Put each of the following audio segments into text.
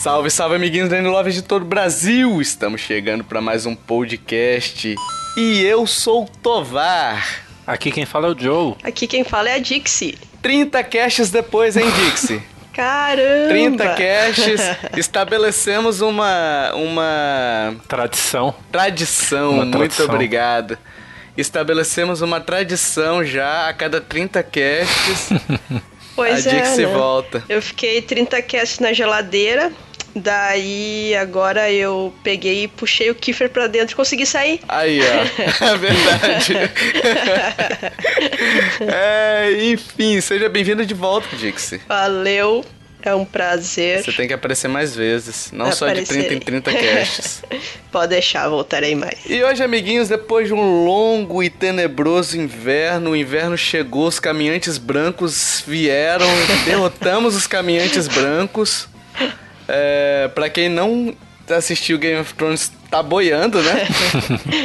Salve, salve, amiguinhos da Love de todo o Brasil! Estamos chegando para mais um podcast e eu sou o Tovar. Aqui quem fala é o Joe. Aqui quem fala é a Dixie. 30 casts depois, hein, Dixie? Caramba! 30 casts, estabelecemos uma uma Tradição. tradição. Uma Muito tradição. obrigado. Estabelecemos uma tradição já a cada 30 casts. Pois a é, Dixie né? volta. Eu fiquei 30 casts na geladeira, daí agora eu peguei e puxei o Kiefer pra dentro e consegui sair. Aí, ó. É verdade. é, enfim, seja bem-vindo de volta, Dixie. Valeu, é um prazer. Você tem que aparecer mais vezes, não só de 30 em Aparecerei. 30 casts. Pode deixar, voltarei mais. E hoje, amiguinhos, depois de um longo e tenebroso inverno, o inverno chegou, os caminhantes brancos vieram, derrotamos os caminhantes brancos. É, para quem não assistiu Game of Thrones, tá boiando, né?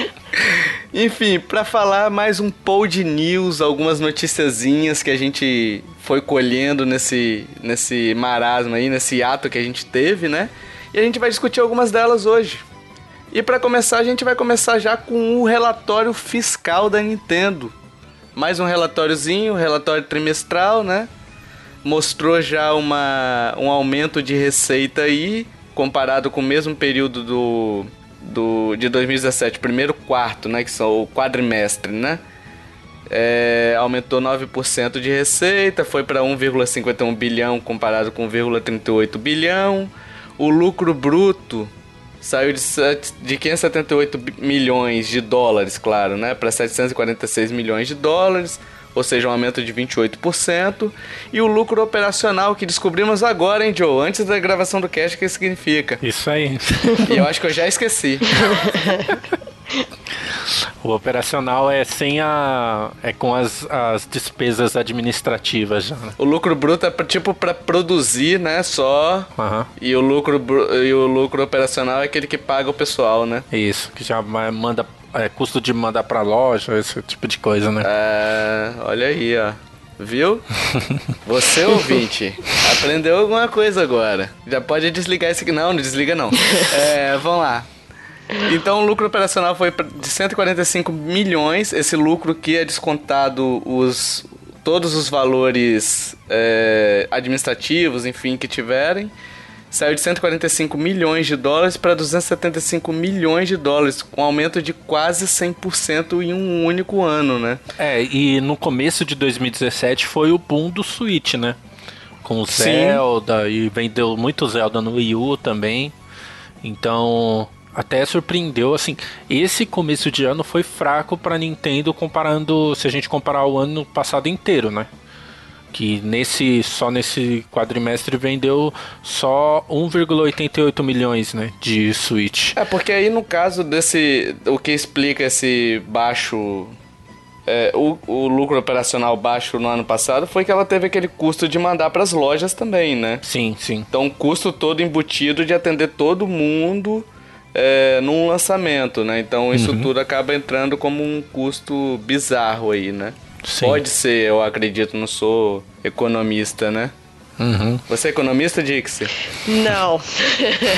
Enfim, pra falar mais um pod news, algumas noticiazinhas que a gente foi colhendo nesse, nesse marasmo aí, nesse ato que a gente teve, né? E a gente vai discutir algumas delas hoje. E pra começar, a gente vai começar já com o relatório fiscal da Nintendo. Mais um relatóriozinho, relatório trimestral, né? Mostrou já uma, um aumento de receita aí, comparado com o mesmo período do, do de 2017, primeiro quarto, né? Que são o quadrimestre, né? É, aumentou 9% de receita, foi para 1,51 bilhão comparado com 1,38 bilhão. O lucro bruto saiu de, sete- de 578 bi- milhões de dólares, claro, né, para 746 milhões de dólares, ou seja, um aumento de 28%. E o lucro operacional que descobrimos agora, hein, Joe, antes da gravação do cast, o que significa? Isso aí. E eu acho que eu já esqueci. o operacional é sem a. é com as, as despesas administrativas já, né? O lucro bruto é pra- tipo para produzir, né, só. Aham. E o lucro e o lucro operacional é aquele que paga o pessoal, né? Isso, que já ma- manda. É, custo de mandar pra loja, esse tipo de coisa, né? É, olha aí, ó. Viu? Você, ouvinte, aprendeu alguma coisa agora. Já pode desligar esse aqui. Não, não desliga não. É, vamos lá. Então o lucro operacional foi de 145 milhões. Esse lucro que é descontado os, todos os valores é, administrativos, enfim, que tiverem. Saiu de 145 milhões de dólares para 275 milhões de dólares, com um aumento de quase 100% em um único ano, né? É, e no começo de 2017 foi o boom do Switch, né? Com o Sim. Zelda e vendeu muito Zelda no Wii U também. Então, até surpreendeu assim. Esse começo de ano foi fraco pra Nintendo comparando, se a gente comparar o ano passado inteiro, né? Que nesse só nesse quadrimestre vendeu só 1,88 milhões, né, de Switch. É, porque aí no caso desse. O que explica esse baixo. é, o, o lucro operacional baixo no ano passado foi que ela teve aquele custo de mandar pras lojas também, né? Sim, sim. Então, o custo todo embutido de atender todo mundo é, num lançamento, né? Então, isso Uhum. tudo acaba entrando como um custo bizarro aí, né? Sim. Pode ser, eu acredito, não sou economista, né? Uhum. Você é economista, Dixie? Não.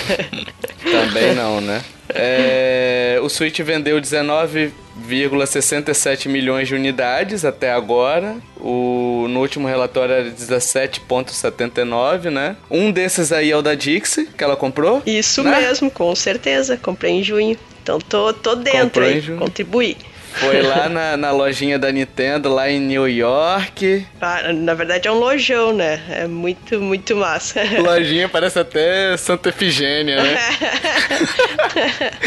Também não, né? É, o Switch vendeu 19,67 milhões de unidades até agora. O, no último relatório era 17,79, né? Um desses aí é o da Dixie, que ela comprou. Isso né? mesmo, com certeza. Comprei em junho. Então tô, tô dentro aí, junho. contribuí. Foi lá na, na lojinha da Nintendo, lá em New York. Ah, Na verdade é um lojão, né? É muito, muito massa. Lojinha parece até Santa Efigênia, né?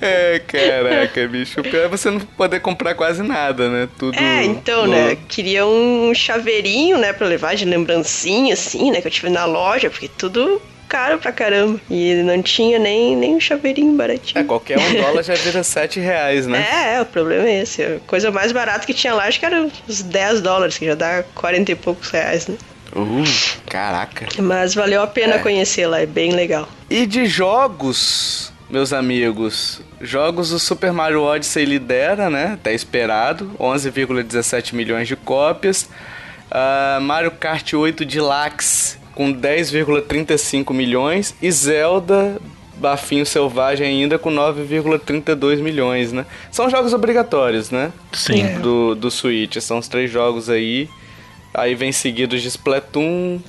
é, caraca, bicho. O pior é você não poder comprar quase nada, né? Tudo. É, então, louco. né? Queria um chaveirinho, né, pra levar de lembrancinha, assim, né, que eu tive na loja, porque tudo caro pra caramba. E não tinha nem, nem um chaveirinho baratinho. É, qualquer um dólar já vira 7 reais, né? É, é, o problema é esse. A coisa mais barata que tinha lá, acho que era uns 10 dólares, que já dá 40 e poucos reais, né? Uh, caraca. Mas valeu a pena É. conhecer lá, é bem legal. E de jogos, meus amigos, jogos o Super Mario Odyssey lidera, né? Tá esperado, 11,17 milhões de cópias. Ah, Mario Kart 8 Deluxe com com 10,35 milhões e Zelda Bafinho Selvagem ainda com 9,32 milhões, né? São jogos obrigatórios, né? Sim. Do, do Switch. São os três jogos aí. Aí vem seguidos de Splatoon.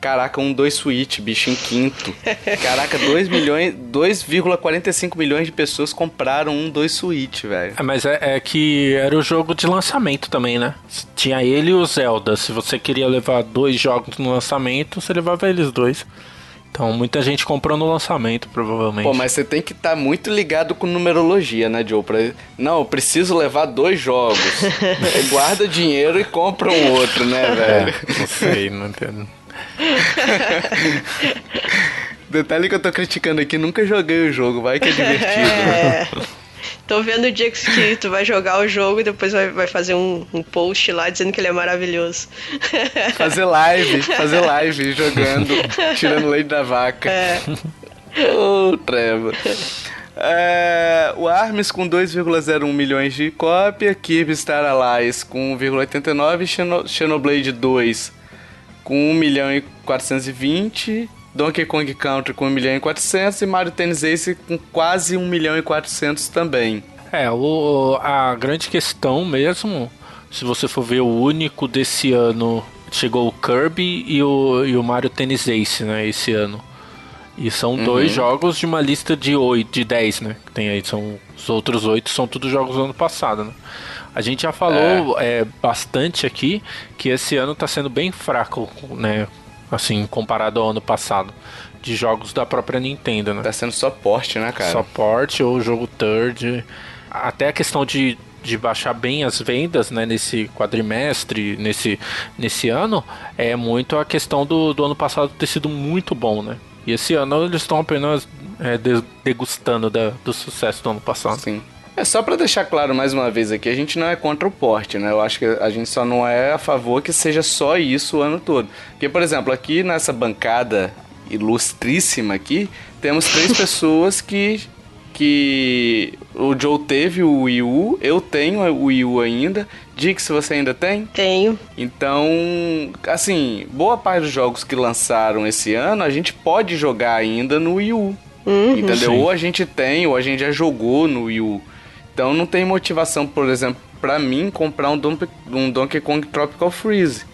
Caraca, um 2 Switch, bicho, em quinto. Caraca, 2 milhões, 2,45 milhões de pessoas compraram um 2 Switch, velho. É, mas é, é que era o jogo de lançamento também, né? Tinha ele e o Zelda. Se você queria levar dois jogos no lançamento, você levava eles dois. Então muita gente comprou no lançamento, provavelmente. Pô, mas você tem que estar muito ligado com numerologia, né, Joe? Pra... Não, eu preciso levar dois jogos. Guarda dinheiro e compra um outro, né, velho? É, não sei, não entendo. Detalhe que eu tô criticando aqui, nunca joguei o jogo, vai que é divertido. É. Tô vendo o dia que tu vai jogar o jogo e depois vai, vai fazer um, um post lá dizendo que ele é maravilhoso. Fazer live, fazer live jogando, tirando leite da vaca. É. Ô, Trevor. É, o Arms com 2,01 milhões de cópia, Kirby Star Allies com 1,89, Xeno- Xenoblade 2 com 1 milhão e 420, Donkey Kong Country com 1 milhão e 400 e Mario Tennis Ace com quase 1 milhão e 400 também. É, o, a grande questão mesmo, se você for ver o único desse ano, chegou o Kirby e o, e o Mario Tennis Ace, né, esse ano. E são dois jogos de uma lista de 8, de 10, né? Que tem aí, são os outros oito são todos jogos do ano passado, né? A gente já falou é, bastante aqui que esse ano tá sendo bem fraco, né? Assim, comparado ao ano passado. De jogos da própria Nintendo, né? Tá sendo só porte, né, cara? Só porte ou jogo third. Até a questão de, de baixar bem as vendas né, nesse quadrimestre, nesse, nesse ano, é muito a questão do, do ano passado ter sido muito bom, né? E esse ano eles estão apenas é, de- degustando da- do sucesso do ano passado. Sim. É só pra deixar claro mais uma vez aqui, a gente não é contra o porte, né? Eu acho que a gente só não é a favor que seja só isso o ano todo. Porque, por exemplo, aqui nessa bancada ilustríssima aqui, temos três pessoas que que o Joe teve o Wii U, eu tenho o Wii U ainda. Dix, você ainda tem? Tenho. Então, assim, boa parte dos jogos que lançaram esse ano, a gente pode jogar ainda no Wii U. entendeu? Sim. Ou a gente tem, ou a gente já jogou no Wii U. Então não tem motivação, por exemplo, pra mim comprar um Donkey, um Donkey Kong Tropical Freeze.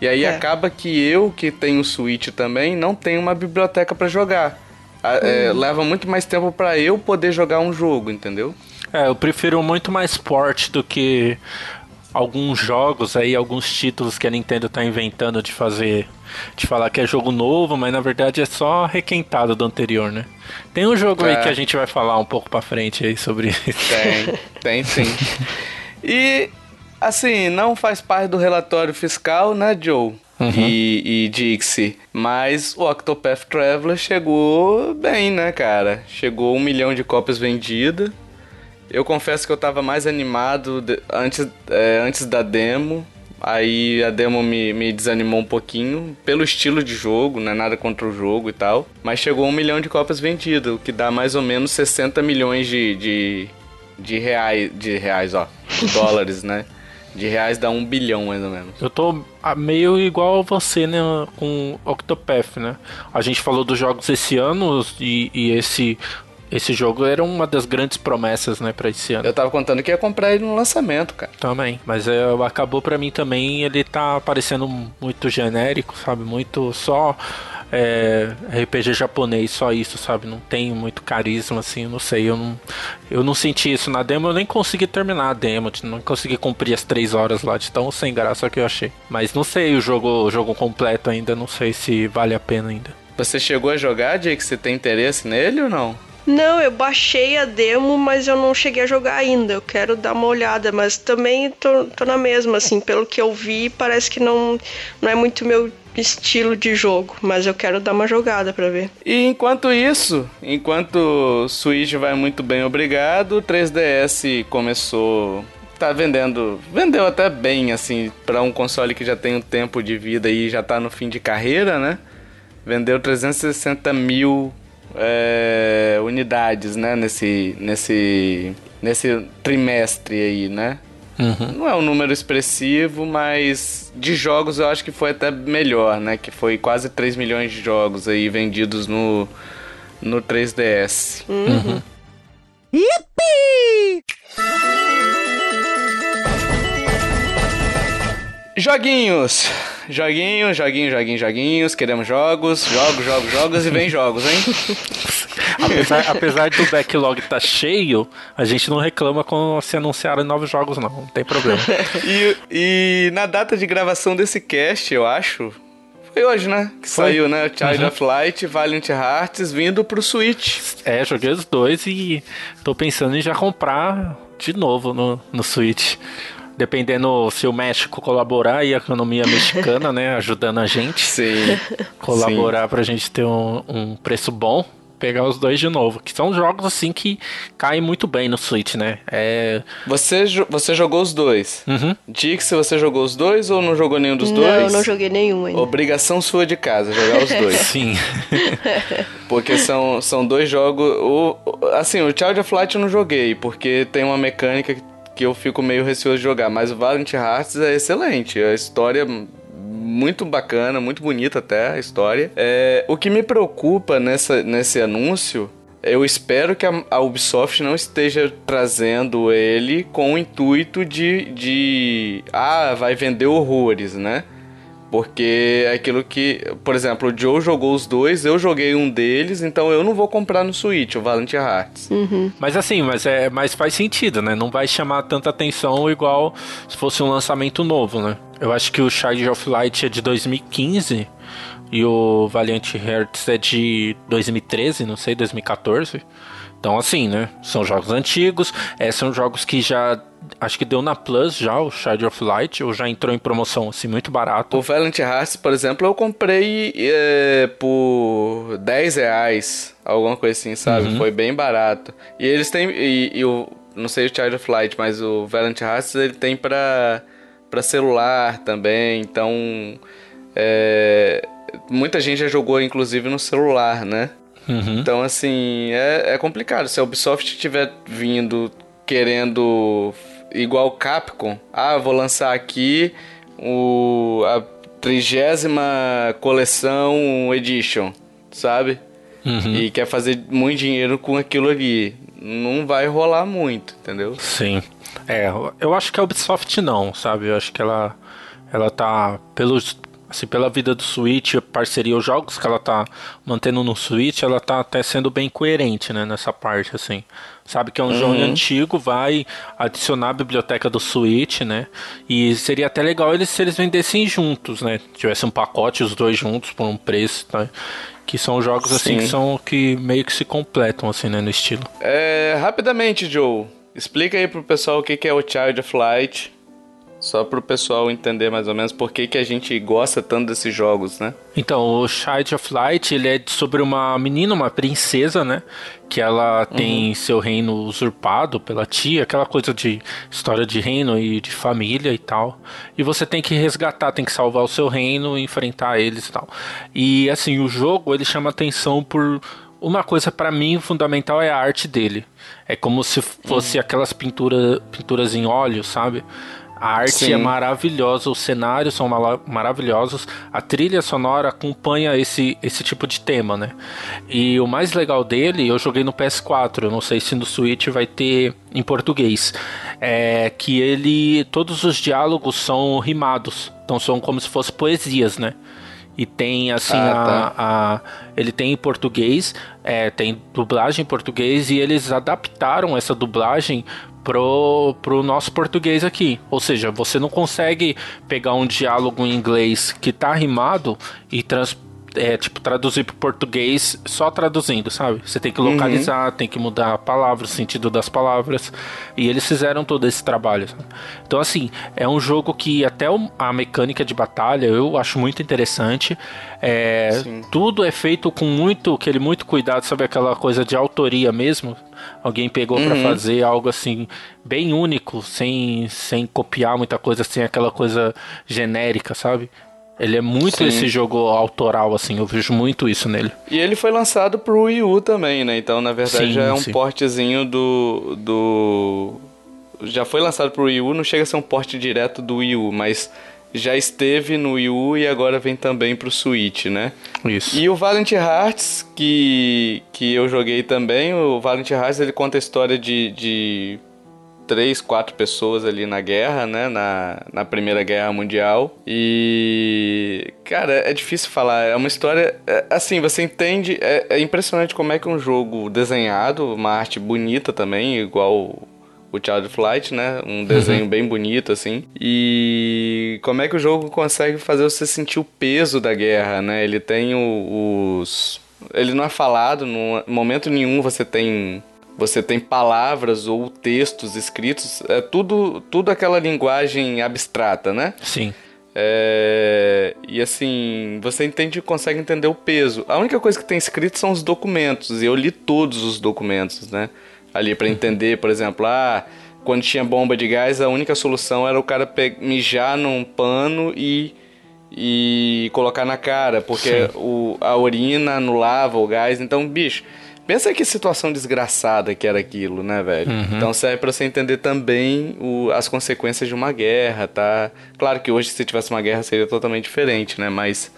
E aí É. acaba que eu, que tenho Switch também, não tenho uma biblioteca pra jogar. A- é, leva muito mais tempo pra eu poder jogar um jogo, entendeu? É, eu prefiro muito mais porte do que alguns jogos aí, alguns títulos que a Nintendo tá inventando de fazer, de falar que é jogo novo, mas na verdade é só requentado do anterior, né? Tem um jogo aí É. que a gente vai falar um pouco pra frente aí sobre isso. Tem, tem sim. E, assim, não faz parte do relatório fiscal, né, Joe? E, e Dixie. Mas o Octopath Traveler chegou bem, né, cara? Chegou um milhão de cópias vendidas. Eu confesso que eu tava mais animado de- antes, é, antes da demo. Aí a demo me, me desanimou um pouquinho pelo estilo de jogo, não é nada contra o jogo e tal. Mas chegou um milhão de cópias vendidas, o que dá mais ou menos 60 milhões de, de, de reais, de reais, ó, de dólares, né? De reais dá um bilhão mais ou menos. Eu tô ah, meio igual você, né, com Octopath, né? A gente falou dos jogos esse ano e, e esse esse jogo era uma das grandes promessas, né, pra esse ano. Eu tava contando que ia comprar ele no lançamento, cara. Também, mas é, acabou pra mim também, ele tá parecendo muito genérico, sabe? Muito só é, RPG japonês, só isso, sabe? Não tem muito carisma, assim, não sei. Eu não, eu não senti isso na demo, eu nem consegui terminar a demo, não consegui cumprir as três horas lá de tão sem graça que eu achei. Mas não sei o jogo, o jogo completo ainda, não sei se vale a pena ainda. Você chegou a jogar, Jake? Você tem interesse nele ou não? Não, eu baixei a demo, mas eu não cheguei a jogar ainda. Eu quero dar uma olhada, mas também tô, tô na mesma, assim, pelo que eu vi, parece que não, não é muito meu estilo de jogo, mas eu quero dar uma jogada pra ver. E enquanto isso, enquanto Switch vai muito bem, obrigado, o 3DS começou. Tá vendendo. Vendeu até bem, assim, pra um console que já tem um tempo de vida e já tá no fim de carreira, né? Vendeu 360 mil é, unidades, né? Nesse, nesse, nesse trimestre aí, né? Uhum. Não é um número expressivo, mas de jogos eu acho que foi até melhor, né? Que foi quase 3 milhões de jogos aí vendidos no, no 3DS. Uhum. Yippee! Joguinhos! Joguinhos, joguinhos, joguinhos, joguinhos. Queremos jogos, jogos, jogos, jogos e vem jogos, hein? apesar, apesar do backlog estar tá cheio, a gente não reclama quando se anunciarem novos jogos, não. Não tem problema. e, e na data de gravação desse cast, eu acho, foi hoje, né? Que Foi. saiu, né? Child uhum. of Light, Valiant Hearts vindo pro Switch. É, joguei os dois e tô pensando em já comprar de novo no, no Switch. Dependendo se o México colaborar e a economia mexicana, né? Ajudando a gente. Sim. Colaborar Sim. pra gente ter um, um preço bom pegar os dois de novo. Que são jogos assim que caem muito bem no Switch, né? É... Você, você jogou os dois. Uhum. Dix, você jogou os dois ou não jogou nenhum dos não, dois? Não, não joguei nenhum ainda. Obrigação sua de casa, jogar os dois. Sim. porque são, são dois jogos. O, assim, o Child of Light eu não joguei, porque tem uma mecânica que eu fico meio receoso de jogar. Mas o Valiant Hearts é excelente. A história muito bacana, muito bonita até a história. É, o que me preocupa nessa, nesse anúncio eu espero que a, Ubisoft não esteja trazendo ele com o intuito de, de. Ah, vai vender horrores, né? Porque é aquilo que. Por exemplo, o Joe jogou os dois, eu joguei um deles, então eu não vou comprar no Switch, o Valiant Hearts. Uhum. Mas assim, mas, é, mas faz sentido, né? Não vai chamar tanta atenção igual se fosse um lançamento novo, né? Eu acho que o Child of Light é de 2015 e o Valiant Hearts é de 2013, não sei, 2014. Então, assim, né? São jogos antigos, é, são jogos que já. Acho que deu na Plus já, o Child of Light, ou já entrou em promoção, assim, muito barato. O Valiant Hearts, por exemplo, eu comprei é, por 10 reais, alguma coisa assim, sabe? Uhum. Foi bem barato. E eles têm. E, e o. Não sei o Child of Light, mas o Valiant Hearts ele tem pra para celular também, então é, muita gente já jogou inclusive no celular, né? Uhum. Então assim é, é complicado. Se a Ubisoft estiver vindo querendo igual Capcom, ah, vou lançar aqui o a trigésima coleção Edition, sabe? Uhum. E quer fazer muito dinheiro com aquilo ali. Não vai rolar muito, entendeu? Sim. É, eu acho que a Ubisoft não, sabe? Eu acho que ela ela tá pelos assim, pela vida do Switch, parceria, os jogos que ela tá mantendo no Switch, ela tá até sendo bem coerente, né, nessa parte, assim. Sabe que é um uhum. jogo antigo, vai adicionar a biblioteca do Switch, né, e seria até legal eles se eles vendessem juntos, né, tivesse um pacote, os dois juntos, por um preço, tá? Que são jogos, assim, Sim. que são, que meio que se completam, assim, né, no estilo. É, rapidamente, Joe, Explica aí pro pessoal o que é o Child of Light. Só pro pessoal entender mais ou menos por que, que a gente gosta tanto desses jogos, né? Então, o Child of Light, ele é sobre uma menina, uma princesa, né? Que ela tem uhum. seu reino usurpado pela tia, aquela coisa de história de reino e de família e tal. E você tem que resgatar, tem que salvar o seu reino, enfrentar eles e tal. E assim, o jogo, ele chama atenção por uma coisa para mim fundamental é a arte dele. É como se fosse uhum. aquelas pintura, pinturas em óleo, sabe? A arte Sim. é maravilhosa, os cenários são maravilhosos, a trilha sonora acompanha esse, esse tipo de tema, né? E o mais legal dele, eu joguei no PS4, eu não sei se no Switch vai ter em português, é que ele todos os diálogos são rimados, então são como se fossem poesias, né? E tem assim ah, tá. a, a, ele tem em português, é, tem dublagem em português e eles adaptaram essa dublagem pro, pro nosso português aqui. Ou seja, você não consegue pegar um diálogo em inglês que tá rimado e trans, é, tipo, traduzir para português só traduzindo, sabe? Você tem que localizar, uhum. tem que mudar a palavra, o sentido das palavras. E eles fizeram todo esse trabalho. Sabe? Então, assim, é um jogo que até a mecânica de batalha eu acho muito interessante. É, tudo é feito com muito, aquele muito cuidado, sabe? Aquela coisa de autoria mesmo. Alguém pegou uhum. para fazer algo assim, bem único, sem, sem copiar muita coisa, sem aquela coisa genérica, sabe? Ele é muito Sim. esse jogo autoral, assim, eu vejo muito isso nele. E ele foi lançado pro Wii U também, né? Então, na verdade, sim, já é um sim. portezinho do, do, já foi lançado pro Wii U, não chega a ser um porte direto do Wii U, mas já esteve no Wii U e agora vem também pro Switch, né? Isso. E o Valiant Hearts, que, que eu joguei também, o Valiant Hearts ele conta a história de, de três, quatro pessoas ali na guerra, né? Na, na Primeira Guerra Mundial. E. Cara, é difícil falar. É uma história. É, assim, você entende. É, é, impressionante como é que um jogo desenhado, uma arte bonita também, igual o Child Flight, né? Um desenho uhum. bem bonito, assim. E como é que o jogo consegue fazer você sentir o peso da guerra, né? Ele tem o, os. Ele não é falado, no momento nenhum você tem. Você tem palavras ou textos escritos, é tudo, tudo aquela linguagem abstrata, né? Sim. É, e assim, você entende, consegue entender o peso. A única coisa que tem escrito são os documentos, e eu li todos os documentos, né? ali para entender, por exemplo, ah, quando tinha bomba de gás, a única solução era o cara mijar num pano e, e colocar na cara, porque o, a urina anulava o gás. Então, bicho, pensa que situação desgraçada que era aquilo, né, velho? Uhum. Então serve para você entender também o, as consequências de uma guerra, tá? Claro que hoje, se tivesse uma guerra, seria totalmente diferente, né? Mas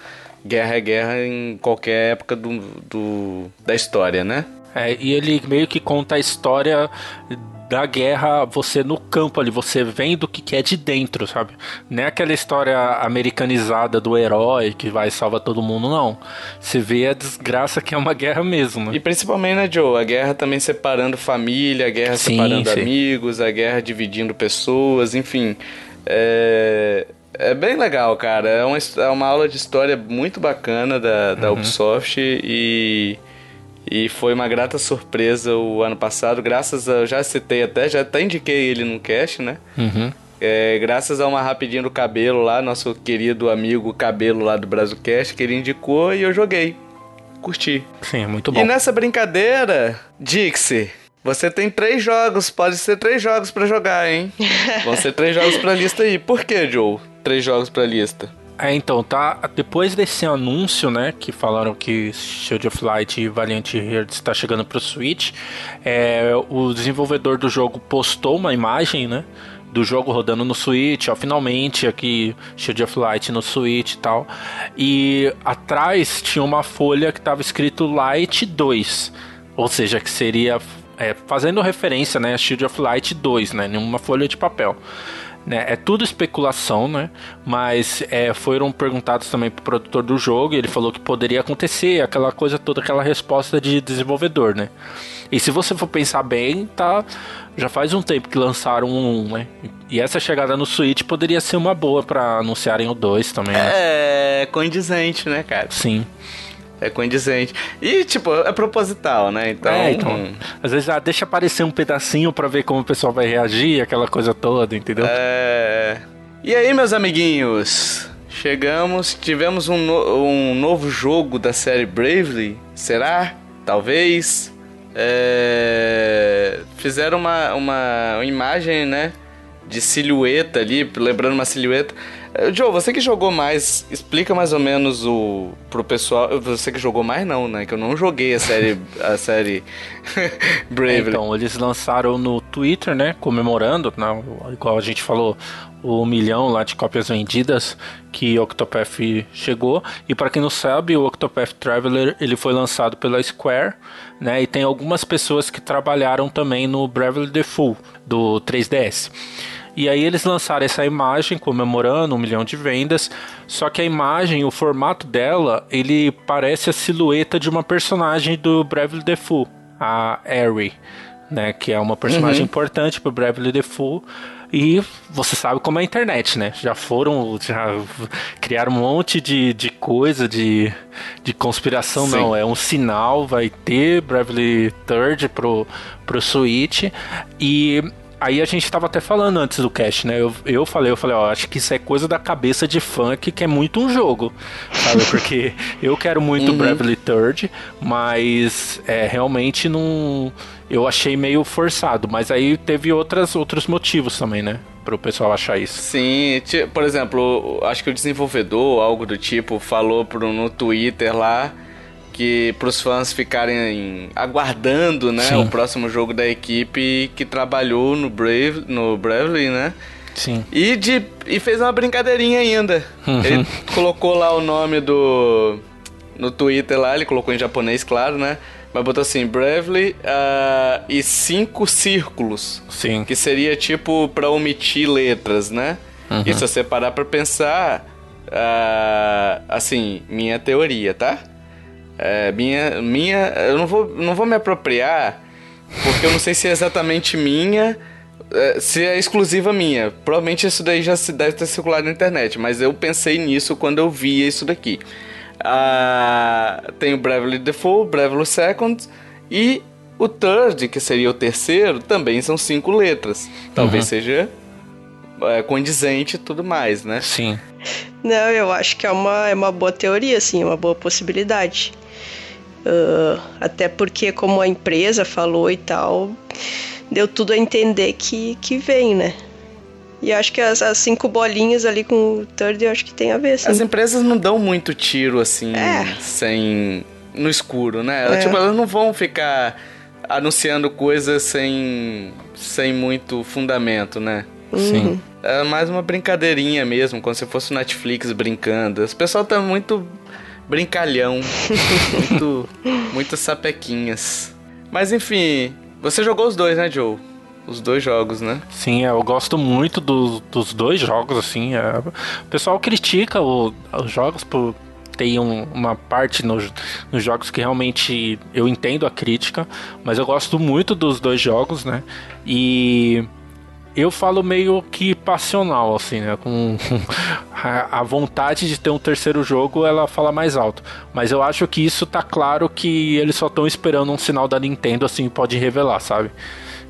guerra é guerra em qualquer época do, do da história, né? É, e ele meio que conta a história da guerra, você no campo ali, você vendo o que é de dentro, sabe? Não é aquela história americanizada do herói que vai salvar todo mundo, não. Você vê a desgraça que é uma guerra mesmo, né? E principalmente, né, Joe? A guerra também separando família, a guerra sim, separando sim. amigos, a guerra dividindo pessoas, enfim. É... É bem legal, cara. É uma, é uma aula de história muito bacana da, da uhum. Ubisoft e e foi uma grata surpresa o ano passado, graças a. Eu já citei até, já até indiquei ele no cast, né? Uhum. É, graças a uma rapidinho do cabelo lá, nosso querido amigo Cabelo lá do Brasilcast, que ele indicou e eu joguei. Curti. Sim, muito bom. E nessa brincadeira, Dixie, você tem três jogos, pode ser três jogos para jogar, hein? Vão ser três jogos pra lista aí. Por que, Joe? Três jogos pra lista. É, então, tá. Depois desse anúncio, né, que falaram que Shield of Light e Valiant Hearts está chegando pro Switch, é, o desenvolvedor do jogo postou uma imagem, né, do jogo rodando no Switch, ó, finalmente aqui Shield of Light no Switch e tal. E atrás tinha uma folha que estava escrito Light 2, ou seja, que seria é, fazendo referência, né, a Shield of Light 2, né, numa folha de papel. Né? É tudo especulação, né? Mas é, foram perguntados também pro produtor do jogo e ele falou que poderia acontecer, aquela coisa toda, aquela resposta de desenvolvedor, né? E se você for pensar bem, tá. Já faz um tempo que lançaram um, né? E essa chegada no Switch poderia ser uma boa para anunciarem o 2 também. Né? É condizente, né, cara? Sim é condizente. E, tipo, é proposital, né? Então. É, então às vezes ah, deixa aparecer um pedacinho para ver como o pessoal vai reagir, aquela coisa toda, entendeu? É. E aí, meus amiguinhos? Chegamos, tivemos um, no, um novo jogo da série Bravely. Será? Talvez. É... Fizeram uma, uma imagem, né? De silhueta ali, lembrando uma silhueta. Eh, Joe, você que jogou mais, explica mais ou menos o pro pessoal. Você que jogou mais não, né? Que eu não joguei a série a série Bravely. Então, eles lançaram no Twitter, né, comemorando, né, igual a gente falou, o milhão lá de cópias vendidas que o Octopath chegou. E para quem não sabe, o Octopath Traveler ele foi lançado pela Square, né? E tem algumas pessoas que trabalharam também no Bravely Default do 3DS. E aí eles lançaram essa imagem comemorando um milhão de vendas. Só que a imagem, o formato dela, ele parece a silhueta de uma personagem do Bravely Default, a Ari, né? Que é uma personagem uhum. importante pro Bravely Default. E você sabe como é a internet, né? Já foram, já criaram um monte de, de coisa, de, de conspiração. Sim. Não, é um sinal, vai ter Bravely Third pro, pro Switch. E Aí a gente tava até falando antes do cast, né? Eu, eu falei, eu falei, ó, acho que isso é coisa da cabeça de fã que quer muito um jogo, sabe? Porque eu quero muito uhum. Bravely Third, mas é, realmente não. Eu achei meio forçado, mas aí teve outras, outros motivos também, né? Para o pessoal achar isso. Sim, por exemplo, acho que o desenvolvedor, algo do tipo, falou pro, no Twitter lá que para os fãs ficarem aguardando, né, Sim. o próximo jogo da equipe que trabalhou no Brave, no Bravely, né? Sim. E de e fez uma brincadeirinha ainda. Uhum. Ele colocou lá o nome do no Twitter lá, ele colocou em japonês, claro, né? Mas botou assim, Bravely uh, e cinco círculos. Sim. Que seria tipo para omitir letras, né? Uhum. E se você parar pra pensar, uh, assim, minha teoria, tá? É, minha, minha, eu não vou, não vou me apropriar, porque eu não sei se é exatamente minha, é, se é exclusiva minha. Provavelmente isso daí já se deve ter circulado na internet, mas eu pensei nisso quando eu vi isso daqui. Ah, tem o Bravely Default, Bravely Second e o Third, que seria o terceiro, também são cinco letras. Talvez uhum. seja é, condizente e tudo mais, né? Sim. Não, eu acho que é uma, é uma boa teoria, assim, é uma boa possibilidade. Uh, até porque, como a empresa falou e tal, deu tudo a entender que, que vem, né? E acho que as, as, cinco bolinhas ali com o third, eu acho que tem a ver, sim. As empresas não dão muito tiro, assim, é. sem... no escuro, né? É. Tipo, elas não vão ficar anunciando coisas sem, sem muito fundamento, né? Sim. Uhum. É mais uma brincadeirinha mesmo, como se fosse o Netflix brincando. Os pessoal tá muito brincalhão. muito, muito sapequinhas. Mas enfim, você jogou os dois, né, Joe? Os dois jogos, né? Sim, eu gosto muito do, dos dois jogos, assim. É, o pessoal critica o, os jogos por ter um, uma parte nos, nos jogos que realmente eu entendo a crítica, mas eu gosto muito dos dois jogos, né? E eu falo meio que passional, assim, né? Com a vontade de ter um terceiro jogo, ela fala mais alto. Mas eu acho que isso tá claro que eles só estão esperando um sinal da Nintendo, assim, pode revelar, sabe?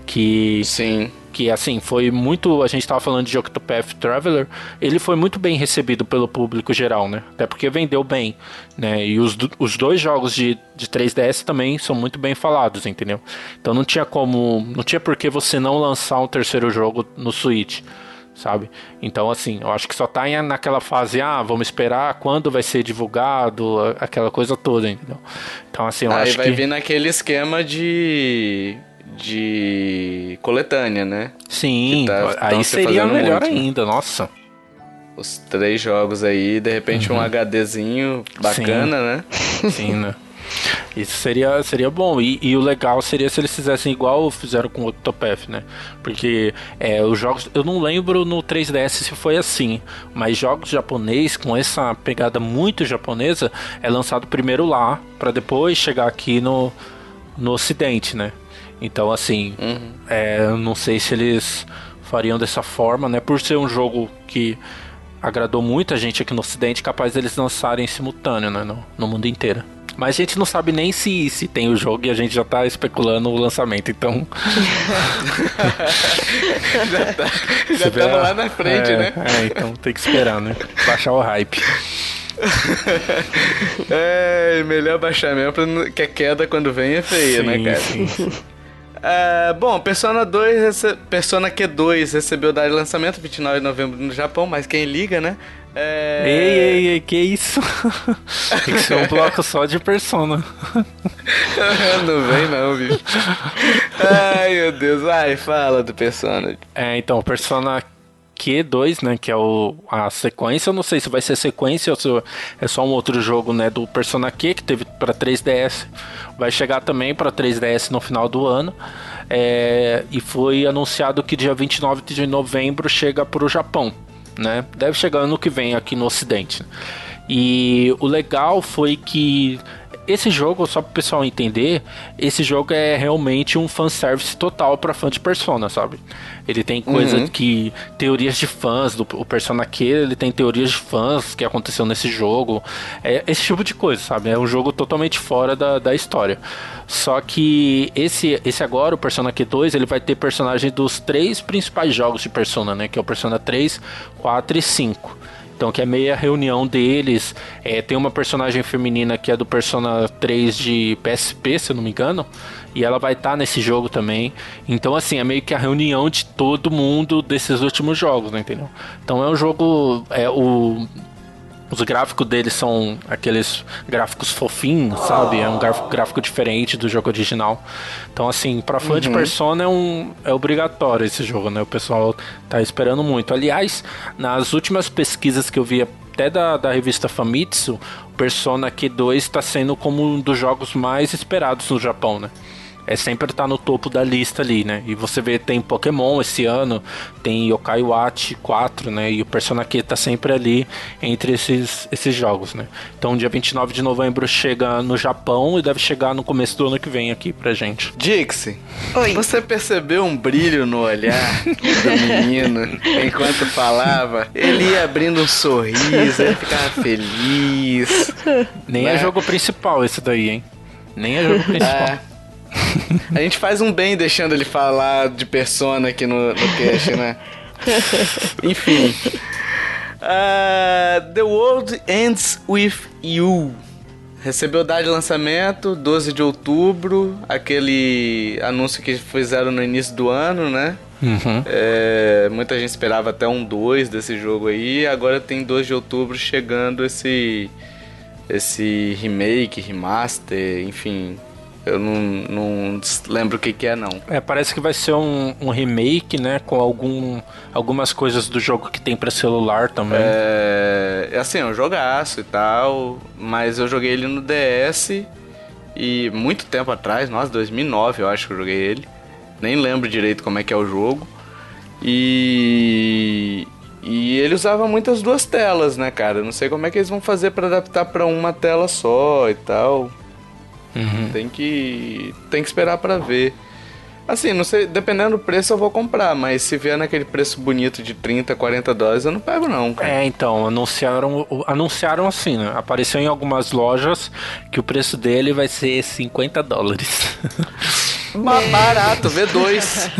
Que. Sim que assim foi muito a gente estava falando de Octopath Traveler ele foi muito bem recebido pelo público geral né até porque vendeu bem né e os, os dois jogos de, de 3DS também são muito bem falados entendeu então não tinha como não tinha por que você não lançar um terceiro jogo no Switch sabe? Então, assim, eu acho que só tá naquela fase, ah, vamos esperar quando vai ser divulgado, aquela coisa toda, entendeu? Então, assim, eu Aí acho vai que... vir naquele esquema de de coletânea, né? Sim, tá, aí seria melhor muito. ainda, nossa. Os três jogos aí, de repente uhum. um HDzinho bacana, Sim. né? Sim, né? Isso seria, seria bom. E, e, o legal seria se eles fizessem igual fizeram com o Octopath, né? Porque é, os jogos. Eu não lembro no 3DS se foi assim. Mas jogos japonês com essa pegada muito japonesa é lançado primeiro lá, para depois chegar aqui no, no ocidente, né? Então, assim, uhum. é, não sei se eles fariam dessa forma, né? Por ser um jogo que agradou muita gente aqui no Ocidente, capaz deles lançarem simultâneo, né? No, no mundo inteiro. Mas a gente não sabe nem se, se tem o jogo e a gente já tá especulando o lançamento, então. já tá, já estamos lá na frente, é, né? É, então tem que esperar, né? Baixar o hype. é, melhor baixar mesmo, que a queda quando vem é feia, né, sim, né, cara? Sim, É, bom, Persona 2, rece... Persona Q2 recebeu data de lançamento 29 de novembro no Japão, mas quem liga, né? É... Ei, ei, ei, que isso? Tem que ser um bloco só de Persona. não vem não, bicho. Ai, meu Deus. Vai, fala do Persona. É, então, Persona Q2, né, que é o, a sequência, eu não sei se vai ser sequência ou se é só um outro jogo, né, do Persona Q que teve para 3DS, vai chegar também para 3DS no final do ano. É, e foi anunciado que dia 29 de novembro chega para o Japão, né? Deve chegar ano que vem aqui no Ocidente. E o legal foi que esse jogo, só para o pessoal entender, esse jogo é realmente um fanservice total para fã de Persona, sabe? Ele tem coisa uhum. que. teorias de fãs do o Persona Q, ele tem teorias de fãs que aconteceu nesse jogo. É esse tipo de coisa, sabe? É um jogo totalmente fora da, da história. Só que esse, esse agora, o Persona Q2, ele vai ter personagens dos três principais jogos de Persona, né? Que é o Persona 3, 4 e 5. Então, que é meio a reunião deles. É, tem uma personagem feminina que é do Persona 3 de PSP, se eu não me engano. E ela vai estar tá nesse jogo também. Então, assim, é meio que a reunião de todo mundo desses últimos jogos, né, entendeu? Então é um jogo. É, o, Os gráficos deles são aqueles gráficos fofinhos, sabe? É um gráfico, diferente do jogo original. Então, assim, pra fã uhum. de Persona é, um, é obrigatório esse jogo, né? O pessoal tá esperando muito. Aliás, nas últimas pesquisas que eu vi até da, da revista Famitsu, Persona Q2 está sendo como um dos jogos mais esperados no Japão, né? É sempre estar tá no topo da lista ali, né? E você vê, tem Pokémon esse ano, tem Yokai Watch 4, né? E o Persona Q tá sempre ali entre esses, esses jogos, né? Então, dia 29 de novembro chega no Japão e deve chegar no começo do ano que vem aqui pra gente. Dixie, Oi. você percebeu um brilho no olhar do menino enquanto falava? Ele ia abrindo um sorriso, ele ficava feliz. Nem é né? é jogo principal esse daí, hein? Nem é jogo principal. É. A gente faz um bem deixando ele falar de persona aqui no, no cast, né? Enfim. Uh, The World Ends With You. Recebeu data de lançamento, 12 de outubro. Aquele anúncio que fizeram no início do ano, né? Uhum. É, muita gente esperava até um 2 desse jogo aí. Agora tem 2 de outubro chegando esse, esse remake, remaster, enfim, eu não, não lembro o que, que é, não. É, parece que vai ser um, um remake, né? Com algum, algumas coisas do jogo que tem para celular também. É, é, assim, é um jogaço e tal, mas eu joguei ele no DS e muito tempo atrás, nossa, 2009 eu acho que eu joguei ele. Nem lembro direito como é que é o jogo. E e ele usava muitas duas telas, né, cara? Não sei como é que eles vão fazer para adaptar para uma tela só e tal. Uhum. Tem que tem que esperar para ver. Assim, não sei, dependendo do preço eu vou comprar, mas se vier naquele preço bonito de 30, 40 dólares, eu não pego não, cara. É, então, anunciaram, anunciaram assim, né? Apareceu em algumas lojas que o preço dele vai ser 50 dólares. Barato, V2.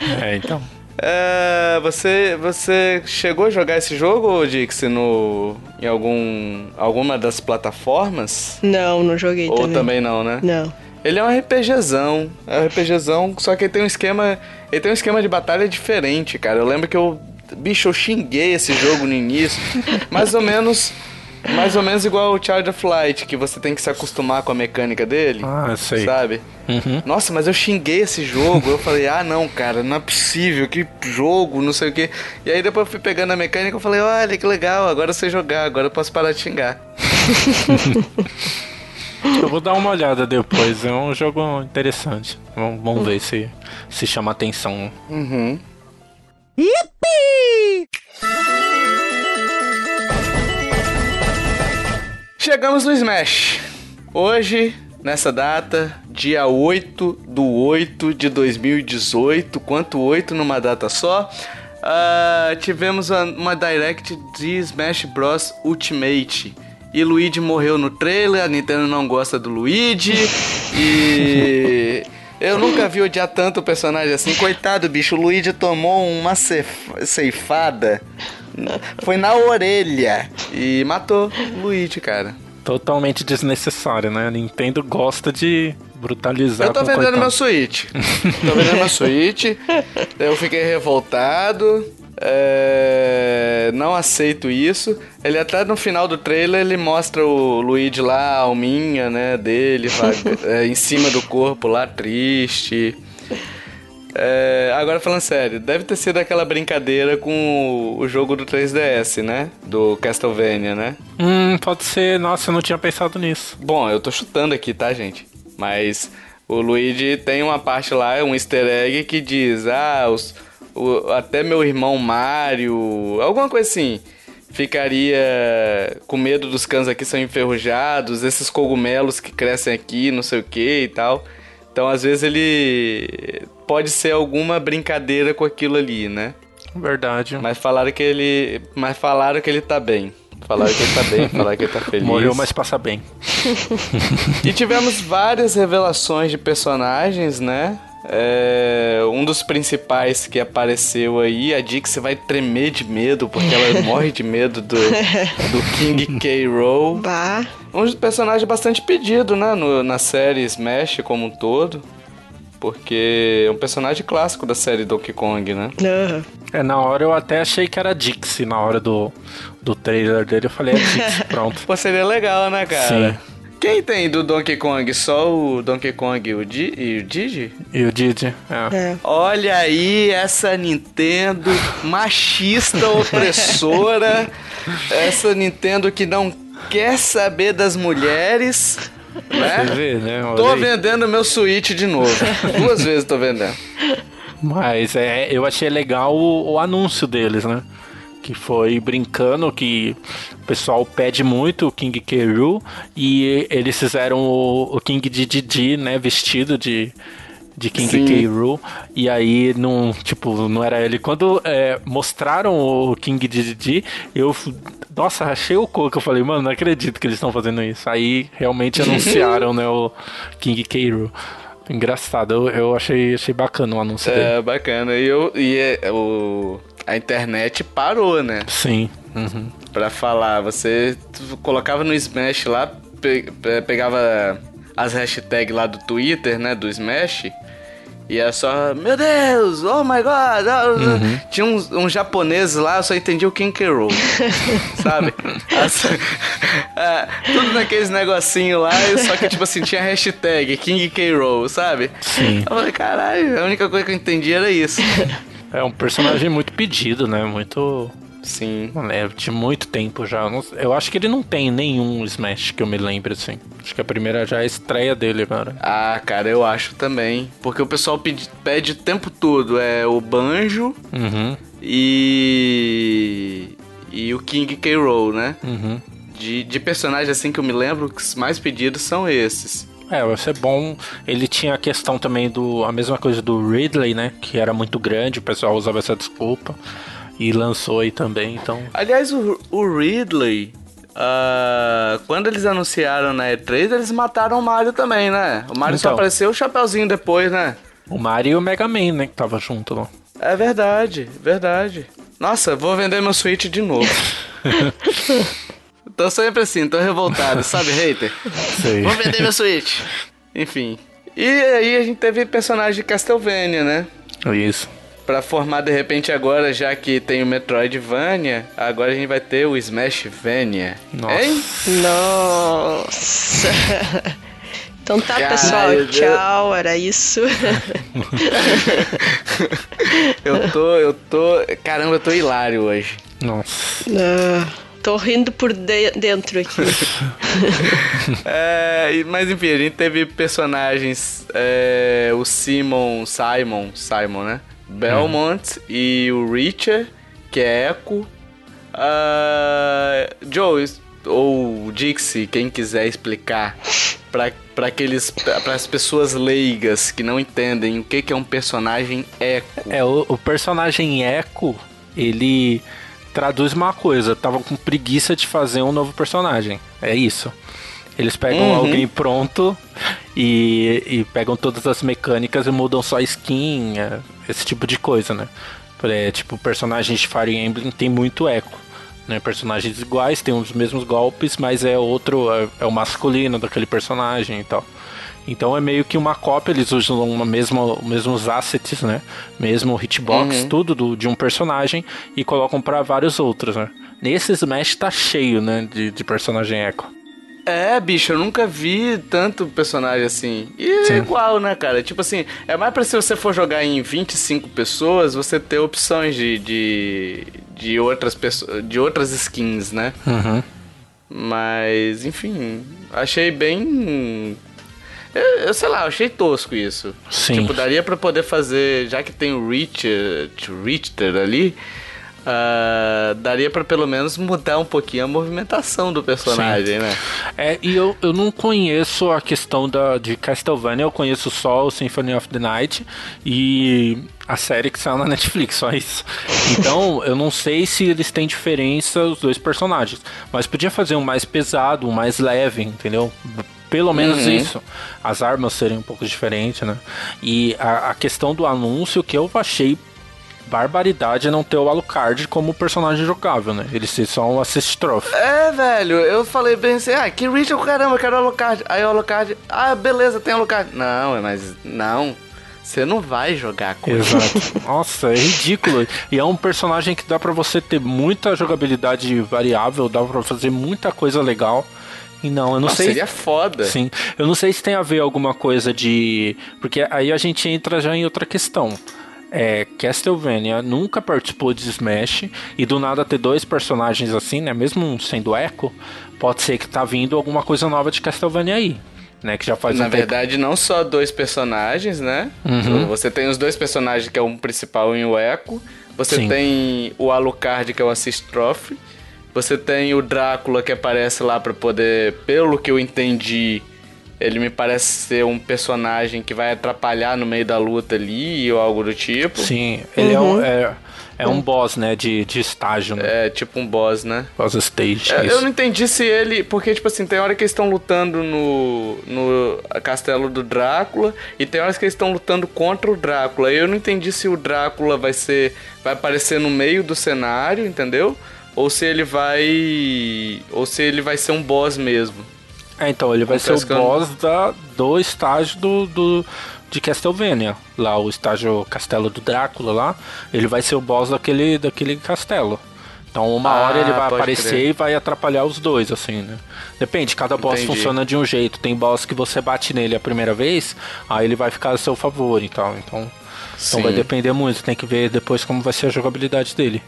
é, então. É, você, você chegou a jogar esse jogo, Dixie, no, em algum, alguma das plataformas? Não, não joguei Ou também. também não, né? Não. Ele é um RPGzão, é um RPGzão, só que ele tem um esquema, ele tem um esquema de batalha diferente, cara. Eu lembro que eu, bicho, eu xinguei esse jogo no início, mais ou menos mais ou menos igual o Child of Light, que você tem que se acostumar com a mecânica dele. Ah, sei. Sabe? Uhum. Nossa, mas eu xinguei esse jogo. eu falei, ah, não, cara, não é possível. Que jogo, não sei o quê. E aí depois eu fui pegando a mecânica e falei, olha que legal, agora eu sei jogar, agora eu posso parar de xingar. eu vou dar uma olhada depois. É um jogo interessante. Vamos, vamos ver se, se chama atenção. Uhum. Yippee! Chegamos no Smash. Hoje, nessa data, dia 8 do 8 de 2018, quanto 8 numa data só, uh, tivemos uma direct de Smash Bros. Ultimate. E Luigi morreu no trailer, a Nintendo não gosta do Luigi. e. Eu nunca vi odiar tanto o personagem assim. Coitado, bicho, o Luigi tomou uma ceifada foi na orelha e matou o Luigi, cara. Totalmente desnecessário, né? A Nintendo gosta de brutalizar. Eu tô vendendo coitado. meu Switch. tô vendendo meu Switch. Eu fiquei revoltado. É... não aceito isso. Ele até no final do trailer ele mostra o Luigi lá, a alminha, né, dele, é, em cima do corpo lá, triste. É, agora falando sério, deve ter sido aquela brincadeira com o, jogo do 3DS, né? Do Castlevania, né? Hum, pode ser. Nossa, eu não tinha pensado nisso. Bom, eu tô chutando aqui, tá, gente? Mas o Luigi tem uma parte lá, um easter egg que diz: Ah, os, o, até meu irmão Mario, alguma coisa assim. Ficaria com medo dos cães aqui são enferrujados, esses cogumelos que crescem aqui, não sei o que e tal. Então, às vezes, ele pode ser alguma brincadeira com aquilo ali, né? Verdade. Mas falaram que ele. Mas falaram que ele tá bem. Falaram que ele tá bem, falaram que ele tá feliz. Morreu, mas passa bem. e tivemos várias revelações de personagens, né? É, um dos principais que apareceu aí, a Dixie vai tremer de medo, porque ela morre de medo do, do King K. Rool. Um personagem bastante pedido, né? No, na série Smash como um todo Porque é um personagem clássico da série Donkey Kong, né? Aham. É, na hora eu até achei que era Dixie, na hora do, do trailer dele eu falei, é Dixie, pronto. Pô, seria legal, né, cara? Sim. Quem tem do Donkey Kong? Só o Donkey Kong e o, Di e o Digi? E o Didi, é. É. Olha aí essa Nintendo machista opressora, essa Nintendo que não quer saber das mulheres, né? vê, né? Olha Tô aí. vendendo meu Switch de novo. Duas vezes tô vendendo. Mas é, eu achei legal o, o anúncio deles, né? Que foi brincando que o pessoal pede muito o King K. Rool e eles fizeram o, o King Didi, né? Vestido de, de King Sim. K. Rool. E aí, não, tipo, não era ele. Quando é, mostraram o King Didi, eu. Nossa, achei o coco. Eu falei, mano, não acredito que eles estão fazendo isso. Aí realmente anunciaram, né? O King K. Rool. Engraçado, eu, eu achei, achei bacana o anúncio dele. É, bacana. E, eu, e é, o, a internet parou, né? Sim. Uhum. Pra falar. Você colocava no Smash lá, pe- pe- pegava as hashtags lá do Twitter, né? Do Smash. E era só, meu Deus, oh my god. oh, Tinha uns, uns japoneses lá, eu só entendia o King K. Rool, sabe? As- é, tudo naqueles negocinho lá, e só que tipo assim, tinha hashtag King K. Sabe? Sim. Eu falei, caralho, a única coisa que eu entendi era isso. É um personagem muito pedido, né? Muito. Sim. É, de muito tempo já. Eu acho que ele não tem nenhum Smash que eu me lembre, assim. Acho que a primeira já é a estreia dele agora. Ah, cara, eu acho também. Porque o pessoal pede, pede o tempo todo. É o Banjo Uhum, e. E o King K. Rool, né? uhum. De, de personagens assim que eu me lembro, os mais pedidos são esses. É, vai ser bom. Ele tinha a questão também do. A mesma coisa do Ridley, né? Que era muito grande, o pessoal usava essa desculpa. E lançou aí também, então. Aliás, o, o Ridley. ah, quando eles anunciaram na E3, eles mataram o Mario também, né? O Mario só Então. apareceu o Chapeuzinho depois, né? O Mario e o Mega Man, né? Que tava junto lá. É verdade, verdade. Nossa, vou vender meu Switch de novo. tô sempre assim, tô revoltado, sabe, hater? Sei. Vou vender meu Switch. Enfim. E aí a gente teve personagem de Castlevania, né? Isso. Pra formar de repente agora, já que tem o Metroidvania, agora a gente vai ter o Smashvania. Nossa. Hein? Nossa. Então tá, Caralho, pessoal. eu- Tchau, era isso. Eu tô, eu tô. Caramba, eu tô hilário hoje. Nossa. Ah, tô rindo por de- dentro aqui. É, mas enfim, a gente teve personagens. é, o Simon. Simon. Simon, né? Belmont e o Richard, que é Echo. Ah, Joe, ou Dixie, quem quiser explicar pra, pra aqueles. para as pessoas leigas que não entendem o que, que é um personagem Echo. É, o, o personagem Echo, ele traduz uma coisa. Tava com preguiça de fazer um novo personagem. É isso. Eles pegam Uhum. alguém pronto e, e pegam todas as mecânicas e mudam só a skin, é, esse tipo de coisa, né? É, tipo, personagens de Fire Emblem tem muito eco. Né? Personagens iguais, tem os mesmos golpes, mas é outro, é, é o masculino daquele personagem e tal. Então é meio que uma cópia, eles usam uma mesma, os mesmos assets, né? Mesmo hitbox, Uhum. tudo do, de um personagem e colocam pra vários outros, né? Nesse Smash tá cheio, né? De, de personagem eco. É, bicho, eu nunca vi tanto personagem assim. E é Sim. igual, né, cara? Tipo assim, é mais pra se você for jogar em 25 pessoas, você ter opções de, de, de outras pessoas, de outras skins, né? Uhum. Mas, enfim, achei bem. Eu, eu sei lá, eu achei tosco isso. Sim. Tipo, daria pra poder fazer, já que tem o Richard, Richter ali, ah, daria pra pelo menos mudar um pouquinho a movimentação do personagem, né? É, e eu, eu não conheço a questão da, de Castlevania, eu conheço só o Symphony of the Night e a série que saiu na Netflix, só isso. Então, eu não sei se eles têm diferença os dois personagens, mas podia fazer um mais pesado, um mais leve, entendeu? Pelo menos Uhum. isso. As armas serem um pouco diferentes, né? E a, a questão do anúncio que eu achei barbaridade é não ter o Alucard como personagem jogável, né? Ele ser só um assist trophy. É, velho, eu falei bem assim, ah, que Richard, caramba, eu quero Alucard. Aí o Alucard, ah, beleza, tem Alucard. Não, mas não, você não vai jogar com Exato. Nossa, é ridículo. E é um personagem que dá para você ter muita jogabilidade variável, dá para fazer muita coisa legal. E não, eu não sei. Seria foda. Sim. Eu não sei se tem a ver alguma coisa de. Porque aí a gente entra já em outra questão. É, Castlevania nunca participou de Smash e do nada ter dois personagens assim, né? Mesmo sendo Echo, pode ser que tá vindo alguma coisa nova de Castlevania aí. Né, que já faz Na um verdade, tempo. não só dois personagens, né? Uhum. Você tem os dois personagens, que é um principal e o Echo. Você Sim. tem o Alucard, que é o Assist Trophy. Você tem o Drácula, que aparece lá para poder, pelo que eu entendi, ele me parece ser um personagem que vai atrapalhar no meio da luta ali ou algo do tipo. Sim, ele uhum. é, é, é, um boss, né? De, de estágio, né? É, tipo um boss, né? Boss stage. É, eu não entendi se ele. Porque, tipo assim, tem hora que eles estão lutando no, no castelo do Drácula e tem horas que eles estão lutando contra o Drácula. Eu não entendi se o Drácula vai ser. vai aparecer no meio do cenário, entendeu? Ou se ele vai. Ou se ele vai ser um boss mesmo. É, então, ele vai ser o boss da, do estágio do, do, de Castlevania. Lá, o estágio Castelo do Drácula lá. Ele vai ser o boss daquele, daquele castelo. Então, uma ah, hora ele vai aparecer crer. e vai atrapalhar os dois, assim, né? Depende, cada boss Entendi. funciona de um jeito. Tem boss que você bate nele a primeira vez, aí ele vai ficar a seu favor e tal. Então, então vai depender muito. Tem que ver depois como vai ser a jogabilidade dele.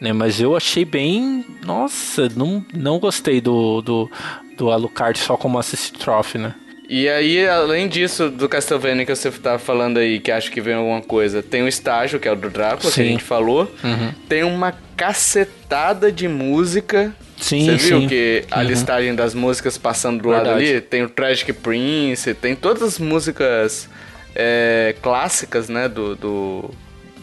Né, mas eu achei bem. Nossa, não, não gostei do, do, do Alucard só como assist trophy, né? E aí, além disso, do Castlevania que você tá falando aí, que acho que vem alguma coisa, tem o estágio, que é o do Drácula, sim. que a gente falou. Uhum. Tem uma cacetada de música. Sim, Você viu sim. que a uhum. listagem das músicas passando do Verdade. lado ali? Tem o Tragic Prince, tem todas as músicas é, clássicas, né, do, do,